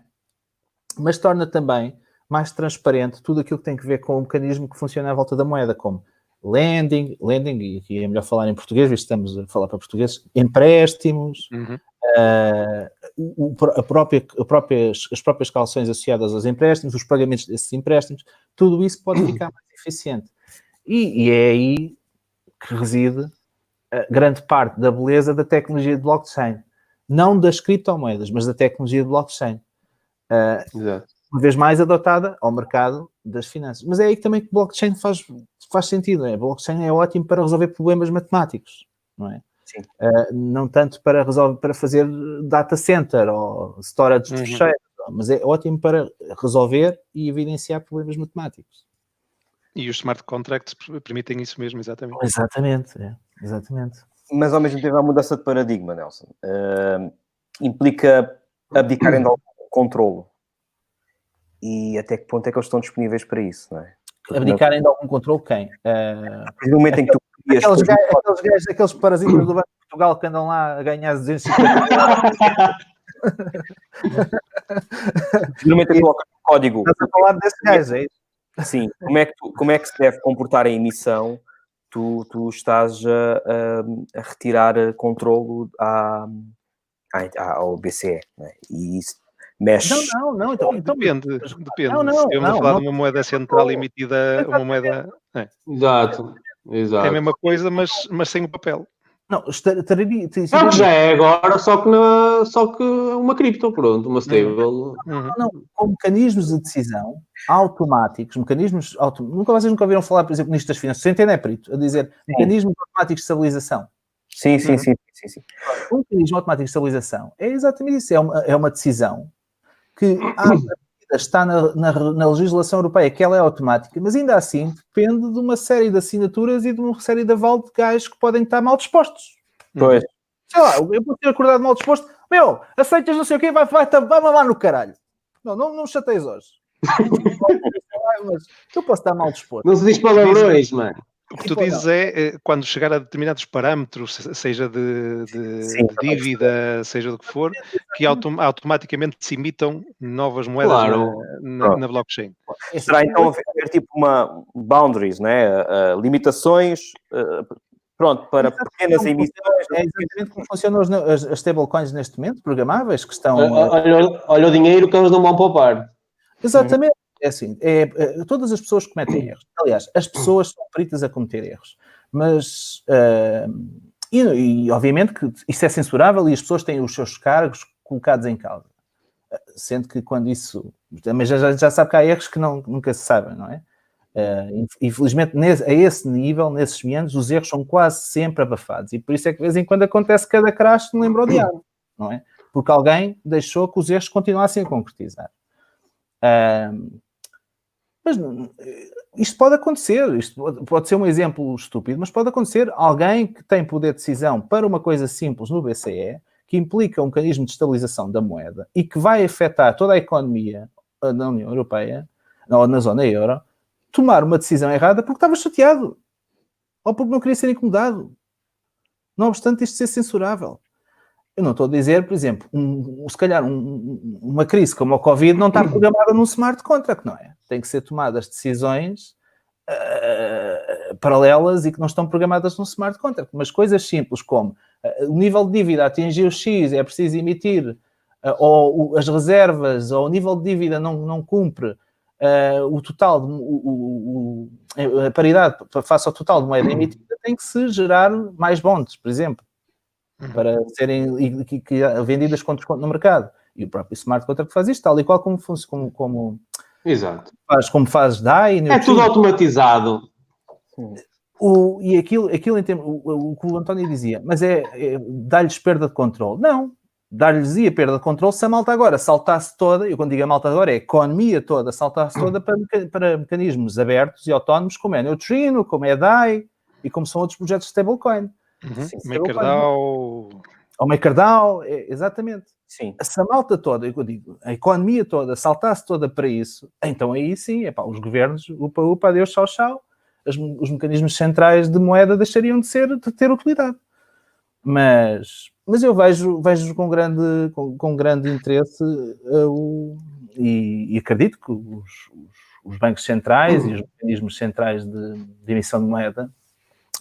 Mas torna também mais transparente tudo aquilo que tem que ver com o mecanismo que funciona à volta da moeda, como lending, lending, e aqui é melhor falar em português, visto que estamos a falar para português, empréstimos, uhum. uh, a própria, a próprias, as próprias calções associadas aos empréstimos, os pagamentos desses empréstimos, tudo isso pode ficar [clears throat] mais eficiente. E, e é aí que reside grande parte da beleza da tecnologia de blockchain. Não das criptomoedas, mas da tecnologia de blockchain. Uh, Exato uma vez mais adotada ao mercado das finanças. Mas é aí também que blockchain faz, faz sentido. É? Blockchain é ótimo para resolver problemas matemáticos, não é? Uh, não tanto para resolver, para fazer data center ou storage uhum. de mas é ótimo para resolver e evidenciar problemas matemáticos. E os smart contracts permitem isso mesmo, exatamente. Exatamente, é, exatamente. Mas ao mesmo tempo a mudança de paradigma, Nelson. Uh, implica abdicarem de algum controlo e até que ponto é que eles estão disponíveis para isso, não é? Abdicarem de algum controle quem? Uh, no momento em que tu aqueles, gajos, aqueles, gajos, aqueles parasitas do Banco de Portugal que andam lá a ganhar [laughs] 250 No momento em que colocas o código. Estás a falar desse gajo, é isso? Sim, como é, que tu, como é que se deve comportar a emissão? Tu, tu estás a, a, a retirar controlo à, à, ao BCE, é? e isso mexe. Não, não, não. Então, então depende. depende. Não, não, Se eu não, falar não, de uma moeda central emitida, uma moeda. É. Exato, exato. É a mesma coisa, mas, mas sem o papel. Não, estaria. Não, já é agora, só que, na, só que uma cripto, pronto, uma stable. Uhum. Não, não, com mecanismos de decisão automáticos, mecanismos. Autom... Nunca vocês nunca ouviram falar, por exemplo, nisto das finanças, sem entender, é perito, a dizer sim. mecanismos automáticos de estabilização. Sim, sim, uhum. sim, sim, sim. Um mecanismo automático de estabilização é exatamente isso, é uma, é uma decisão que está na, na, na, legislação europeia, que ela é automática, mas ainda assim depende de uma série de assinaturas e de uma série de aval de gajos que podem estar mal dispostos. Pois. Sei lá, eu vou ter acordado mal disposto. Meu, aceitas não sei o quê, vai, vai, vai, mamar no caralho. Não, não, não chateias hoje. [laughs] mas eu posso estar mal disposto. Não se diz palavrões, mano. O que tu dizes é, é, quando chegar a determinados parâmetros, seja de, de, Sim, de dívida, seja do que for, que autom automaticamente se imitam novas moedas claro. na, na, na, blockchain. Será então haver tipo uma boundaries, né? Uh, limitações, uh, pronto, para pequenas emissões. É exatamente como funcionam as, as stablecoins neste momento, programáveis, que estão. Olha, olha o dinheiro que eles não vão poupar. Exatamente. É assim, é, é, todas as pessoas cometem erros. Aliás, as pessoas são peritas a cometer erros. Mas, uh, e, e, obviamente que isso é censurável e as pessoas têm os seus cargos colocados em causa. Sendo que quando isso. Mas já, já sabe que há erros que não, nunca se sabem, não é? Uh, infelizmente, nesse, a esse nível, nesses meandros, os erros são quase sempre abafados. E por isso é que de vez em quando acontece cada crash que lembra o diabo, não é? Porque alguém deixou que os erros continuassem a concretizar. Uh, mas isto pode acontecer, isto pode ser um exemplo estúpido, mas pode acontecer alguém que tem poder de decisão para uma coisa simples no BCE, que implica um mecanismo de estabilização da moeda e que vai afetar toda a economia da União Europeia, ou na zona euro, tomar uma decisão errada porque estava chateado ou porque não queria ser incomodado. Não obstante isto ser censurável. Eu não estou a dizer, por exemplo, um, se calhar um, uma crise como a Covid não está [clears throat] programada num smart contract, não é? têm que ser tomadas decisões uh, paralelas e que não estão programadas num smart contract. Mas coisas simples como uh, o nível de dívida atingiu X, é preciso emitir, uh, ou as reservas, ou o nível de dívida não, não cumpre o total, de, o, o, a paridade face ao total de moeda emitida, tem que se gerar mais bonds, por exemplo, uhum. para serem que, que, vendidas com desconto no mercado. E o próprio smart contract faz isto, tal e qual como, como, como Exato. Faz como faz DAI. É tudo automatizado. O, e aquilo, aquilo em termos, o, o que o António dizia, mas é, é dar-lhes perda de controle. Não, dar-lhes a perda de controle se a malta agora saltasse toda, eu quando digo a malta agora é a economia toda, saltasse toda para, para mecanismos abertos e autónomos, como é Neutrino, como é DAI e como são outros projetos de stablecoin. Uhum. MakerDAO. Ou MakerDAO, é, exatamente. Sim. Se a malta toda, eu digo, a economia toda saltasse toda para isso, então aí sim, epá, os governos, upa, upa, adeus, tchau, tchau, os, os mecanismos centrais de moeda deixariam de ser, de ter utilidade. Mas, mas eu vejo, vejo com grande, com, com grande interesse uh, e, e, acredito que os, os, os, bancos centrais e os mecanismos centrais de, de emissão de moeda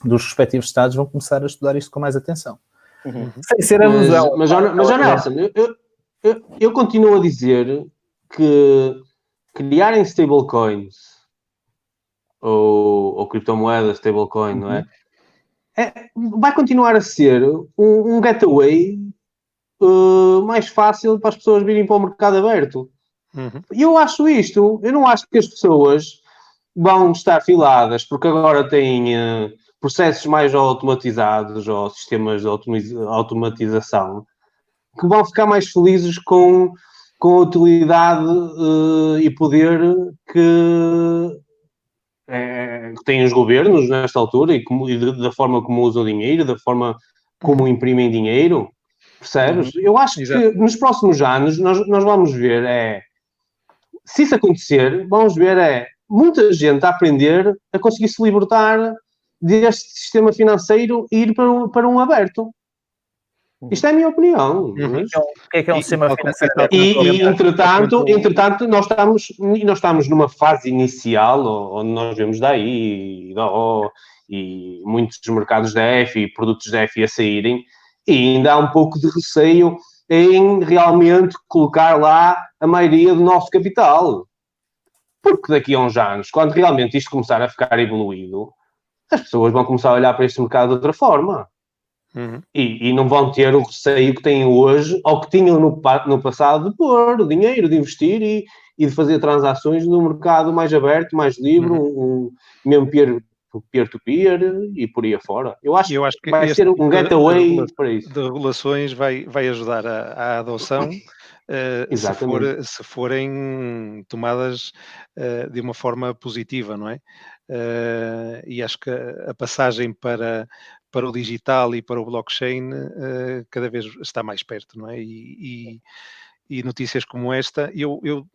dos respectivos Estados vão começar a estudar isto com mais atenção. Uhum. Sem ser alusão. Mas, mas, mas, Nelson, eu, eu, eu, continuo a dizer que criarem stablecoins ou, ou criptomoedas stablecoin, uhum. não é? É? Vai continuar a ser um, um getaway uh, mais fácil para as pessoas virem para o mercado aberto. Uhum. Eu acho isto, eu não acho que as pessoas vão estar filadas porque agora têm uh, processos mais automatizados ou sistemas de automatização que vão ficar mais felizes com, com a utilidade uh, e poder que, é, que têm os governos nesta altura e, como, e da forma como usam dinheiro, da forma como imprimem dinheiro, percebes? Uhum. Eu acho Exato. que nos próximos anos nós, nós vamos ver é se isso acontecer, vamos ver é muita gente a aprender a conseguir se libertar deste sistema financeiro ir para um, para um aberto. Isto é a minha opinião. Uhum. Mas... Então, o que é que é um sistema financeiro? E, e entretanto, entretanto nós, estamos, nós estamos numa fase inicial onde nós vemos daí e, e muitos mercados da e produtos da F a saírem e ainda há um pouco de receio em realmente colocar lá a maioria do nosso capital. Porque daqui a uns anos, quando realmente isto começar a ficar evoluído, as pessoas vão começar a olhar para este mercado de outra forma. Uhum. E, e, não vão ter o receio que têm hoje ou que tinham no, no passado de pôr dinheiro, de investir e, e, de fazer transações no mercado mais aberto, mais livre, uhum. um, mesmo peer-to-peer -peer e por aí afora. Eu acho, Eu acho que vai ser um getaway para isso. De regulações vai, vai ajudar a adoção. [laughs] Uh, se, for, se, forem tomadas uh, de uma forma positiva, não é? Uh, e acho que a passagem para, para o digital e para o blockchain cada vez está mais perto, não é? E, e, e notícias como esta, eu, eu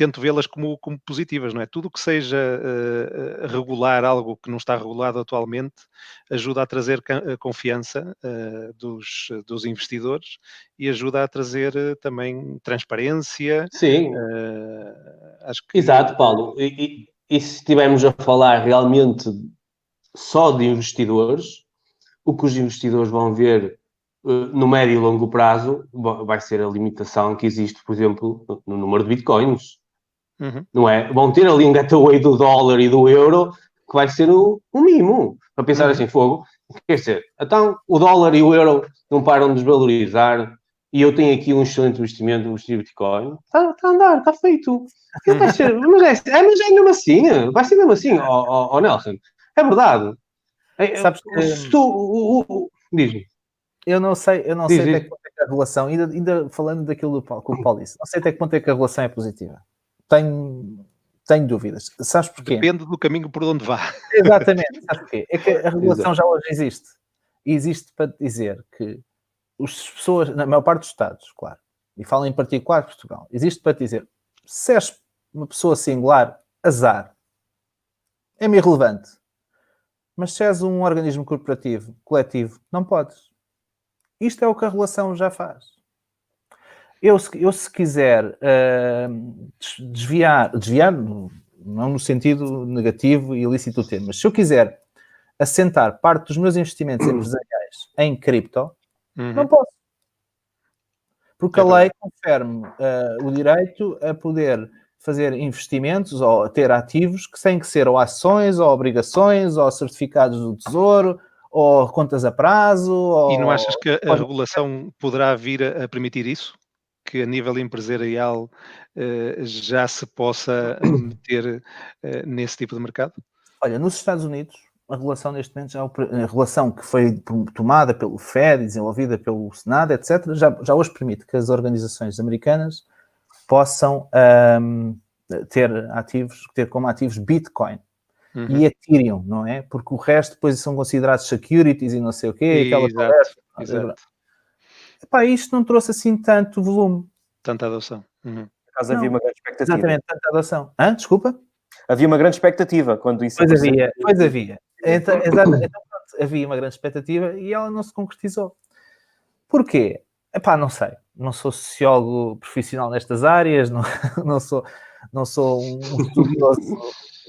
tento vê-las como, como positivas, não é? Tudo que seja uh, regular algo que não está regulado atualmente ajuda a trazer confiança uh, dos, dos investidores e ajuda a trazer também transparência. Sim. acho que... Exato, Paulo. E, e, e se estivermos a falar realmente só de investidores, o que os investidores vão ver no médio e longo prazo vai ser a limitação que existe, por exemplo, no número de bitcoins. Uhum. Não é? Vão ter ali um gateway do dólar e do euro que vai ser o, o mínimo. Para pensar uhum. assim, fogo. Quer dizer, então o dólar e o euro não param de desvalorizar e eu tenho aqui um excelente investimento no Bitcoin. Está tá a andar, está feito. [laughs] Vai ser, mas, é, é, mas é mesmo assim. Vai ser mesmo assim, ó oh, oh, oh, Nelson. É verdade. É, Sabes que... Se tu, diz-me. Eu não sei, eu não diz, sei até que ponto é que a relação, ainda, ainda falando daquilo que o Paulo disse, não sei até que ponto é que a relação é positiva tenho, tenho dúvidas. Sabes porquê? Depende do caminho por onde vá. Exatamente. Sabes porquê? É que a regulação já hoje existe. E existe para dizer que as pessoas, na maior parte dos Estados, claro, e falo em particular Portugal, existe para dizer se és uma pessoa singular, azar, é-me irrelevante. Mas se és um organismo corporativo, coletivo, não podes. Isto é o que a regulação já faz. Eu, eu se quiser uh, desviar, desviar, não no sentido negativo e ilícito do termo, mas se eu quiser assentar parte dos meus investimentos empresariais em cripto, uhum. não posso. Porque é a lei confere-me uh, o direito a poder fazer investimentos ou ter ativos que têm que ser ou ações, ou obrigações, ou certificados do tesouro, ou contas a prazo. Ou... E não achas que a regulação poderá vir a permitir isso? Que a nível empresarial uh, já se possa meter uh, nesse tipo de mercado? Olha, nos Estados Unidos, a relação neste momento, já, a relação que foi tomada pelo FED, desenvolvida pelo Senado, etc., já, já hoje permite que as organizações americanas possam um, ter ativos, ter como ativos Bitcoin. Uhum. E Ethereum, não é? Porque o resto depois são considerados securities e não sei o quê. Exato, aquela exato. Epá, isto não trouxe assim tanto volume. Tanta adoção. Uhum. Por causa havia uma grande expectativa. Exatamente, tanta adoção. Hã? Desculpa? Havia uma grande expectativa quando isso Pois havia, pois havia. Então, exatamente, então, pronto, havia uma grande expectativa e ela não se concretizou. Porquê? Epá, não sei. Não sou sociólogo profissional nestas áreas, [laughs] não, não, sou, não sou um estudioso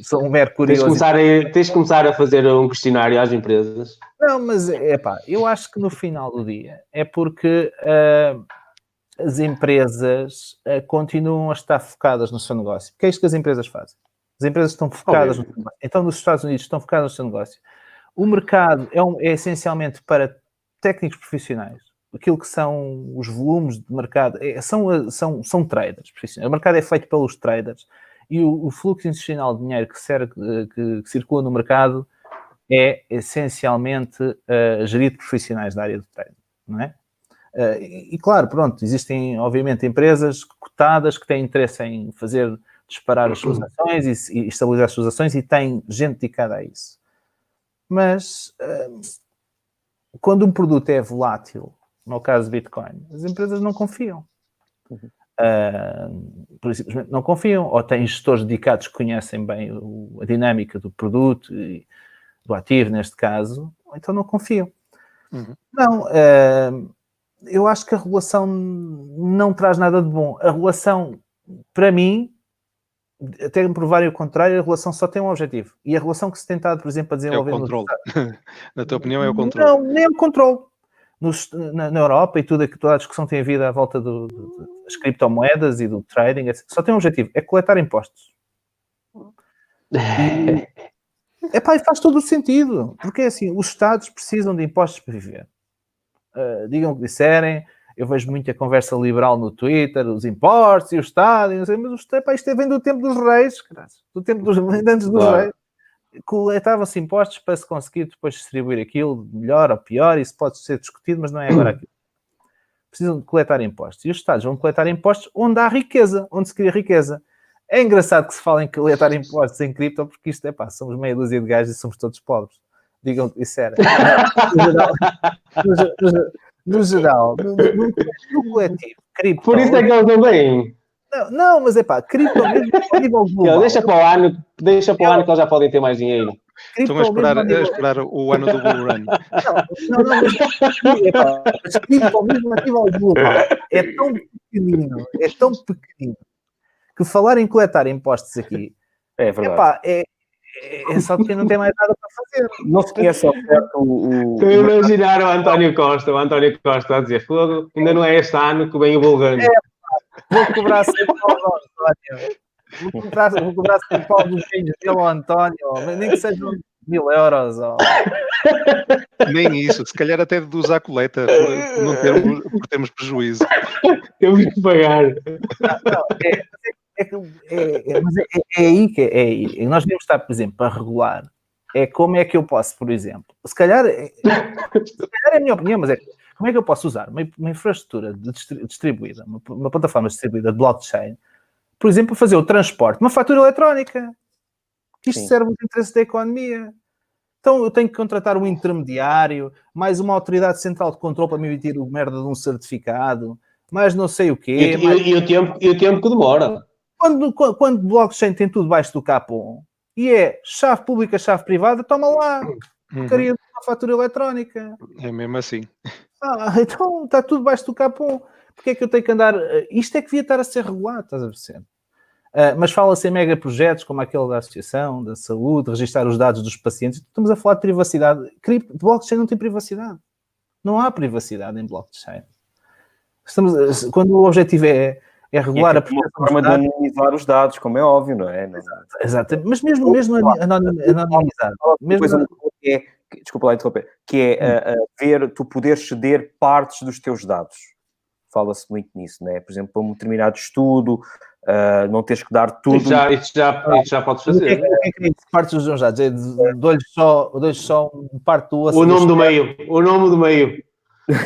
sou um mero curioso. Tens de, começar a, tens de começar a fazer um questionário às empresas. Não, mas é pá, eu acho que no final do dia é porque uh, as empresas uh, continuam a estar focadas no seu negócio. Porque é isto que as empresas fazem. As empresas estão focadas no seu negócio. Então, nos Estados Unidos estão focadas no seu negócio. O mercado é, um, é essencialmente para técnicos profissionais aquilo que são os volumes de mercado, é, são, são, são traders. O mercado é feito pelos traders e o, o fluxo institucional de dinheiro que, que, que, circula no mercado é essencialmente uh, gerido por profissionais da área do trading, não é? Uh, e, e, claro, pronto, existem obviamente empresas cotadas que têm interesse em fazer disparar as suas ações e, e estabilizar as suas ações e têm gente dedicada a isso. Mas uh, quando um produto é volátil, no caso do Bitcoin, as empresas não confiam. Uhum uh, por simplesmente não confiam, ou têm gestores dedicados que conhecem bem o, a dinâmica do produto e do ativo, neste caso, ou então não confiam. Uhum. Não, uh, eu acho que a regulação não traz nada de bom. A regulação, para mim, até me provarem o contrário, a regulação só tem um objetivo. E a regulação que se tem tentado, por exemplo, a desenvolver... É o controle. [laughs] Na tua opinião, é o controle. Não, nem é o controle nos, na, na, Europa e tudo, toda a discussão tem havido à volta do, do, das criptomoedas e do trading, etc. só tem um objetivo, é coletar impostos. [laughs] E, epá, faz todo o sentido, porque é assim, os Estados precisam de impostos para viver. Uh, digam o que disserem, eu vejo muita conversa liberal no Twitter, os impostos e o Estado, e não sei, mas epá, isto é, vem do tempo dos reis, do tempo dos [laughs] antes dos claro. reis coletavam-se impostos para se conseguir depois distribuir aquilo melhor ou pior, isso pode ser discutido, mas não é agora aquilo. Precisam de coletar impostos. E os Estados vão coletar impostos onde há riqueza, onde se cria riqueza. É engraçado que se fale em coletar impostos em cripto, porque isto é pá, somos meia dúzia de gajos e somos todos pobres. Digam que isso era. [laughs] No geral, no, geral, no, no, no coletivo, cripto. Por isso é que eles não vêm. Não, não, mas é pá, cripto mesmo a nível [laughs] global. Deixa para o ano, deixa para o ano que eles já podem ter mais dinheiro. Estão a esperar, a, a esperar o ano do Bull Run. Não, não, não, mas, epá, mas cripto mesmo a nível global é tão pequenino, é tão pequenino, que falar em coletar impostos aqui é verdade. Epá, é, é só porque não tem mais nada para fazer. Não se conhece ao certo o. o... imaginar o António Costa, o António Costa a dizer: Fogo, ainda não é este ano que vem o Bulgano. É, vou cobrar 100 paus ao António. Vou cobrar, vou cobrar 100 paus dos filhos dele ao António, nem que sejam mil euros. Ó. Nem isso, se calhar até de usar coleta por, não termos, por termos prejuízo. Temos que pagar. Não, não, é, é, é, é, mas é, é, aí que é, aí. Nós devemos estar, por exemplo, para regular. É como é que eu posso, por exemplo, se calhar, é, se calhar é a minha opinião, mas é como é que eu posso usar uma, uma infraestrutura distribuída, uma, uma, plataforma distribuída de blockchain, por exemplo, para fazer o transporte, uma fatura eletrónica. Isto Sim. serve aos interesses da economia. Então eu tenho que contratar um intermediário, mais uma autoridade central de controle para me emitir o merda de um certificado, mais não sei o quê. E, mais... e, e o, tempo, e o tempo que demora. Quando, quando, quando blockchain tem tudo baixo do capão e é chave pública, chave privada, toma lá. Uhum. de uma fatura eletrónica. É mesmo assim. Ah, então está tudo baixo do capão. Porque é que eu tenho que andar. Eh, isto é que devia estar a ser regulado, estás a perceber? Uh, mas fala-se em mega projetos como aquele da Associação da Saúde, registrar os dados dos pacientes. Estamos a falar de privacidade. Cripto, blockchain não tem privacidade. Não há privacidade em blockchain. Estamos, quando o objetivo é, é regular a uma forma de anonimizar os dados, como é óbvio, não é? Exato, exato. mas mesmo, mesmo anonimizar. Mesmo... Que é, desculpa lá interromper, que é uh, uh, ver, tu poder ceder partes dos teus dados. Fala-se muito nisso, não é? Por exemplo, para um determinado estudo, Uh, não tens que dar tudo. Isso já, isso já, isso já podes fazer. O que é que, é que é parte dos dados? É dou-lhe só, dou só parte do. O nome do meio. O nome do meio. [laughs]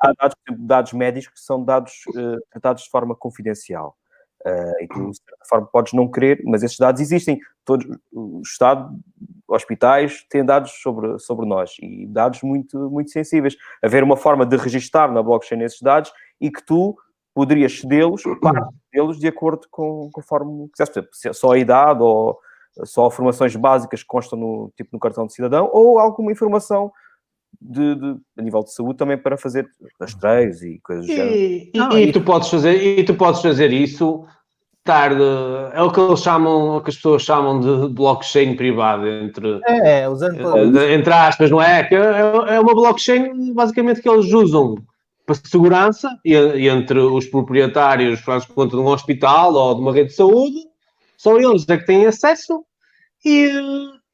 há, dados, dados médicos que são dados uh, tratados de forma confidencial. Uh, e tu, de certa forma, podes não querer, mas esses dados existem. Todos, o Estado, hospitais, têm dados sobre, sobre nós e dados muito, muito sensíveis. Haver uma forma de registar na blockchain esses dados e que tu poderias cedê-los, [clears throat] cedê-los de acordo com conforme quisesse, por exemplo, só a idade ou só informações básicas que constam no, tipo, no cartão de cidadão ou alguma informação de, de, a nível de saúde também para fazer rastreios e coisas e, e, Não, e, e, tu podes fazer e tu podes fazer isso tarde é o que eles chamam que as pessoas chamam de blockchain privada entre é, usando entre aspas não é? Que é, é uma blockchain basicamente que eles usam para segurança e, entre os proprietários faz conta de um hospital ou de uma rede de saúde só eles é que têm acesso e,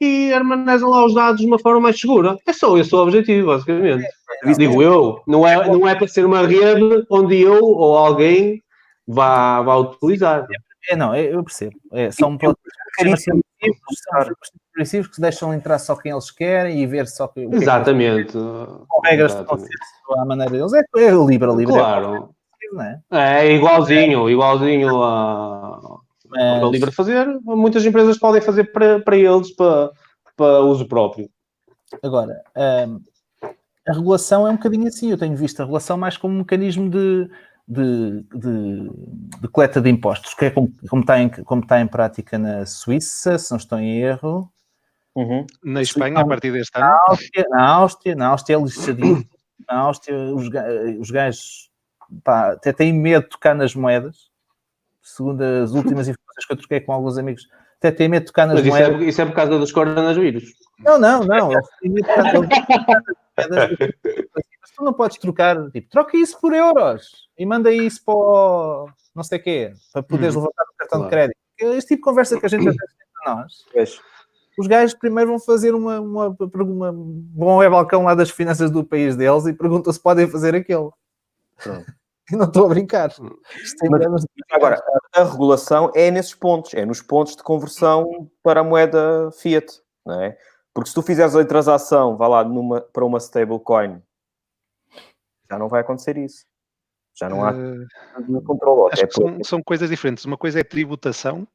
e armazenam lá os dados de uma forma mais segura. É só esse o objetivo, basicamente. É, Digo eu, não é, não é para ser uma rede onde eu ou alguém vá, vá utilizar. É, não, eu percebo. É, são princípios, princípios que se deixam entrar só quem eles querem e ver só que. o Exatamente. Com regras de à maneira deles. É, é livre, livre. Claro. É, é igualzinho, igualzinho a. É livre a fazer, muitas empresas podem fazer para, para eles, para, para uso próprio. Agora, um, a regulação é um bocadinho assim. Eu tenho visto a regulação mais como um mecanismo de, de, de, de coleta de impostos, que é como, como, está em, como está em prática na Suíça, se não estou em erro. Uhum. Na Espanha, a partir deste ano? Na Áustria, na Áustria, na Áustria é lixadinho. Na Áustria, os, os gajos pá, até têm medo de tocar nas moedas segundo as últimas informações que eu troquei com alguns amigos, até tem medo de tocar nas Mas isso é moedas. É, isso é por causa dos coronavírus. Não, não, não. Moedas. Mas tu não podes trocar, tipo, troca isso por euros e manda isso para o não sei o quê, para poderes hum, levantar o cartão claro. de crédito. Este tipo de conversa que a gente tem entre nós. Os gajos primeiro vão fazer uma, uma, uma, vão ao balcão lá das finanças do país deles e perguntam se podem fazer aquilo. Pronto. [laughs] não estou a brincar. Mas, agora, a, a, regulação é nesses pontos, é nos pontos de conversão para a moeda fiat, não é? Porque se tu fizeres a transação, vá lá, numa, para uma stablecoin, já não vai acontecer isso. Já não há uh, controle. Acho que são, são, coisas diferentes. Uma coisa é tributação,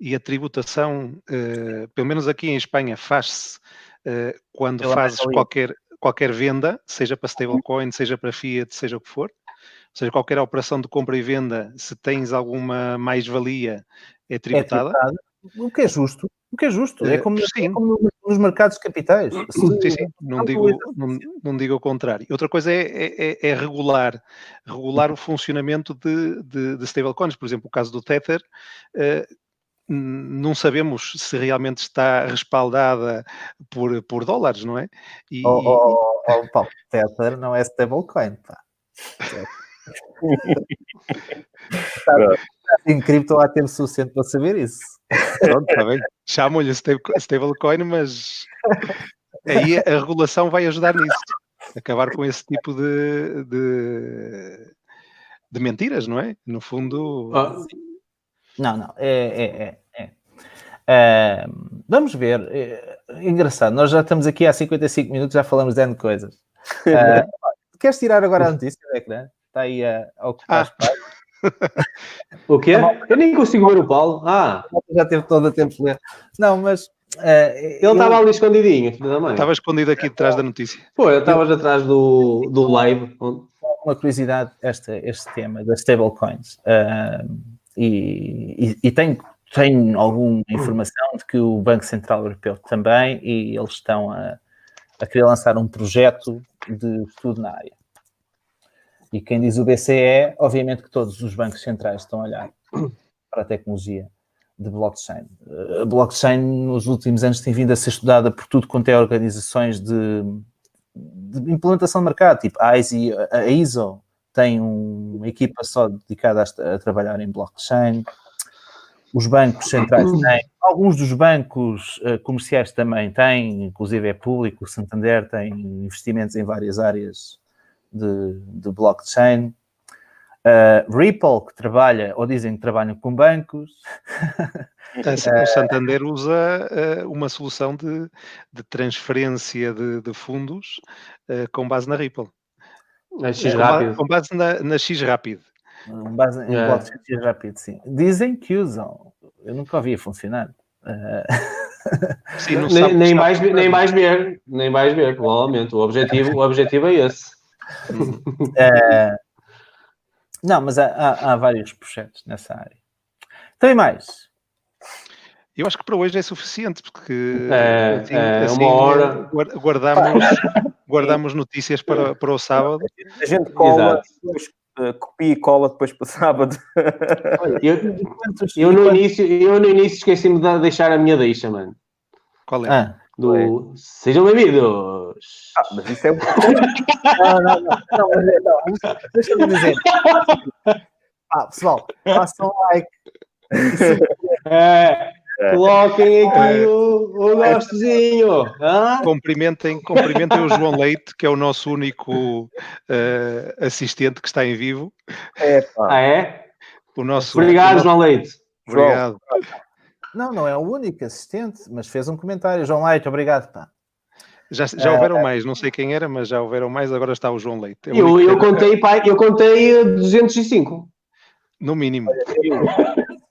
e a tributação, uh, pelo menos aqui em Espanha, faz-se uh, quando fazes qualquer, qualquer venda, seja para stablecoin, seja para fiat, seja o que for, Ou seja, qualquer operação de compra e venda, se tens alguma mais-valia, é tributada. É tributada. O que é justo. O que é justo. É como, é como nos mercados capitais. Sim, sim. Não, digo, não, não, digo o contrário. Outra coisa é, é, é, é regular, regular o funcionamento de, de, de, stablecoins. Por exemplo, o caso do Tether, uh, não sabemos se realmente está respaldada por, por dólares, não é? E, oh, oh, oh, oh Tether não é stablecoin, pá. Está, [laughs] em cripto há tempo suficiente para saber isso. Pronto, está bem. Chamam-lhe stablecoin, mas aí a regulação vai ajudar nisso. Acabar com esse tipo de, de, de mentiras, não é? No fundo. Ah. Não, não. É, é, é. é. Uh, vamos ver. É, engraçado, nós já estamos aqui há 55 minutos, já falamos de N coisas. Uh, [laughs] queres tirar agora a notícia do ecrã? Está aí a, a ocupar ah. [laughs] o quê? Eu nem consigo ver o Paulo. Ah, já teve todo o tempo de ler. Não, mas. Uh, ele estava eu... ali escondidinho, Estava escondido aqui detrás da notícia. Pô, eu estavas atrás do, do live. Uma curiosidade, este, este tema das stablecoins. Uh, e, e, e tem, tem alguma informação de que o Banco Central Europeu também, e eles estão a, a querer lançar um projeto de estudo na área. E quem diz o BCE, obviamente que todos os bancos centrais estão a olhar para a tecnologia de blockchain. A blockchain nos últimos anos tem vindo a ser estudada por tudo quanto é organizações de, de implementação de mercado, tipo a ISO, a ISO tem uma equipa só dedicada a, a trabalhar em blockchain. Os bancos centrais têm, alguns dos bancos uh, comerciais também têm, inclusive é público, o Santander tem investimentos em várias áreas de, de blockchain. Uh, Ripple, que trabalha, ou dizem que trabalham com bancos. [laughs] o Santander usa uh, uma solução de, de transferência de, de fundos uh, com base na Ripple. Na X Rápido. Com base na, na X Com base em é. blockchain X Rápido, sim. Dizem que usam. Eu nunca ouvi funcionar. [laughs] Sim, nem, nem mais, nem mais ver, nem mais ver, provavelmente. O objetivo, o objetivo é esse. [laughs] é, não, mas há, há, há, vários projetos nessa área. Tem mais? Eu acho que para hoje é suficiente, porque é, assim, é assim, uma hora. Guardamos, guardamos notícias para, para o sábado. A gente cola, uh, copia e cola depois para o [laughs] sábado. eu, eu, no início, eu no início esqueci-me de deixar a minha deixa, mano. Qual é? Ah do é. Sejam bem-vindos! Ah, mas isso é um. não, não, não, não, não. Deixa-me dizer. Ah, pessoal, façam like. [laughs] É, coloquem aqui é. o, o gostozinho. Cumprimentem, cumprimentem o João Leite, que é o nosso único uh, assistente que está em vivo. É, ah, é? O nosso, Obrigado, o nosso... João Leite. Obrigado. Não, não é o único assistente, mas fez um comentário. João Leite, obrigado, pá. Já, já houveram é, mais, não sei quem era, mas já houveram mais, agora está o João Leite. É eu, eu, contei, pai, eu contei 205. No mínimo.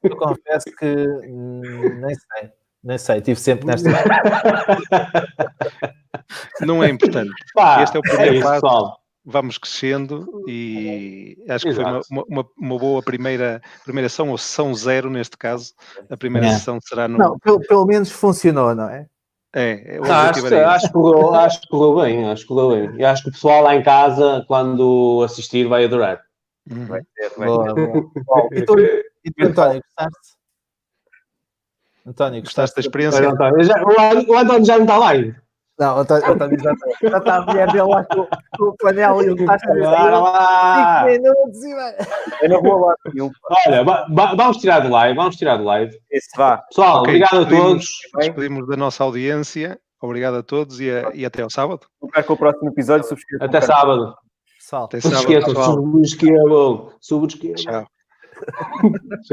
Eu, confesso que nem sei, nem sei, estive sempre nesta. [laughs] não é importante. Pá, este é o primeiro é isso, passo vamos crescendo e acho que foi uma, uma, uma, boa primeira, primeira sessão, ou sessão zero neste caso. A primeira é. sessão será no. Não, pelo, pelo menos funcionou, não é? É, acho, acho, que correu, acho que correu bem, acho que correu bem. E acho que o pessoal lá em casa, quando assistir, vai adorar. Uhum. Vai ter, vai boa, boa. [laughs] E tu, e tu António, gostaste? António, gostaste da experiência? António, já, o António já não está lá ainda. Não, eu já, já está a mulher dele lá com, com o panela e o tacho de 5 minutos e vai. Eu não vou lá nenhum. Olha, vamos tirar do live, vamos tirar do live. Isso, vá. Pessoal, okay, obrigado a todos. Despedimos da nossa audiência. Obrigado a todos e, a, e até ao sábado. com o próximo episódio. Até sábado. Pessoal, até sábado. Não se esqueçam, subscrevam. Subscrevam. Tchau. [laughs] so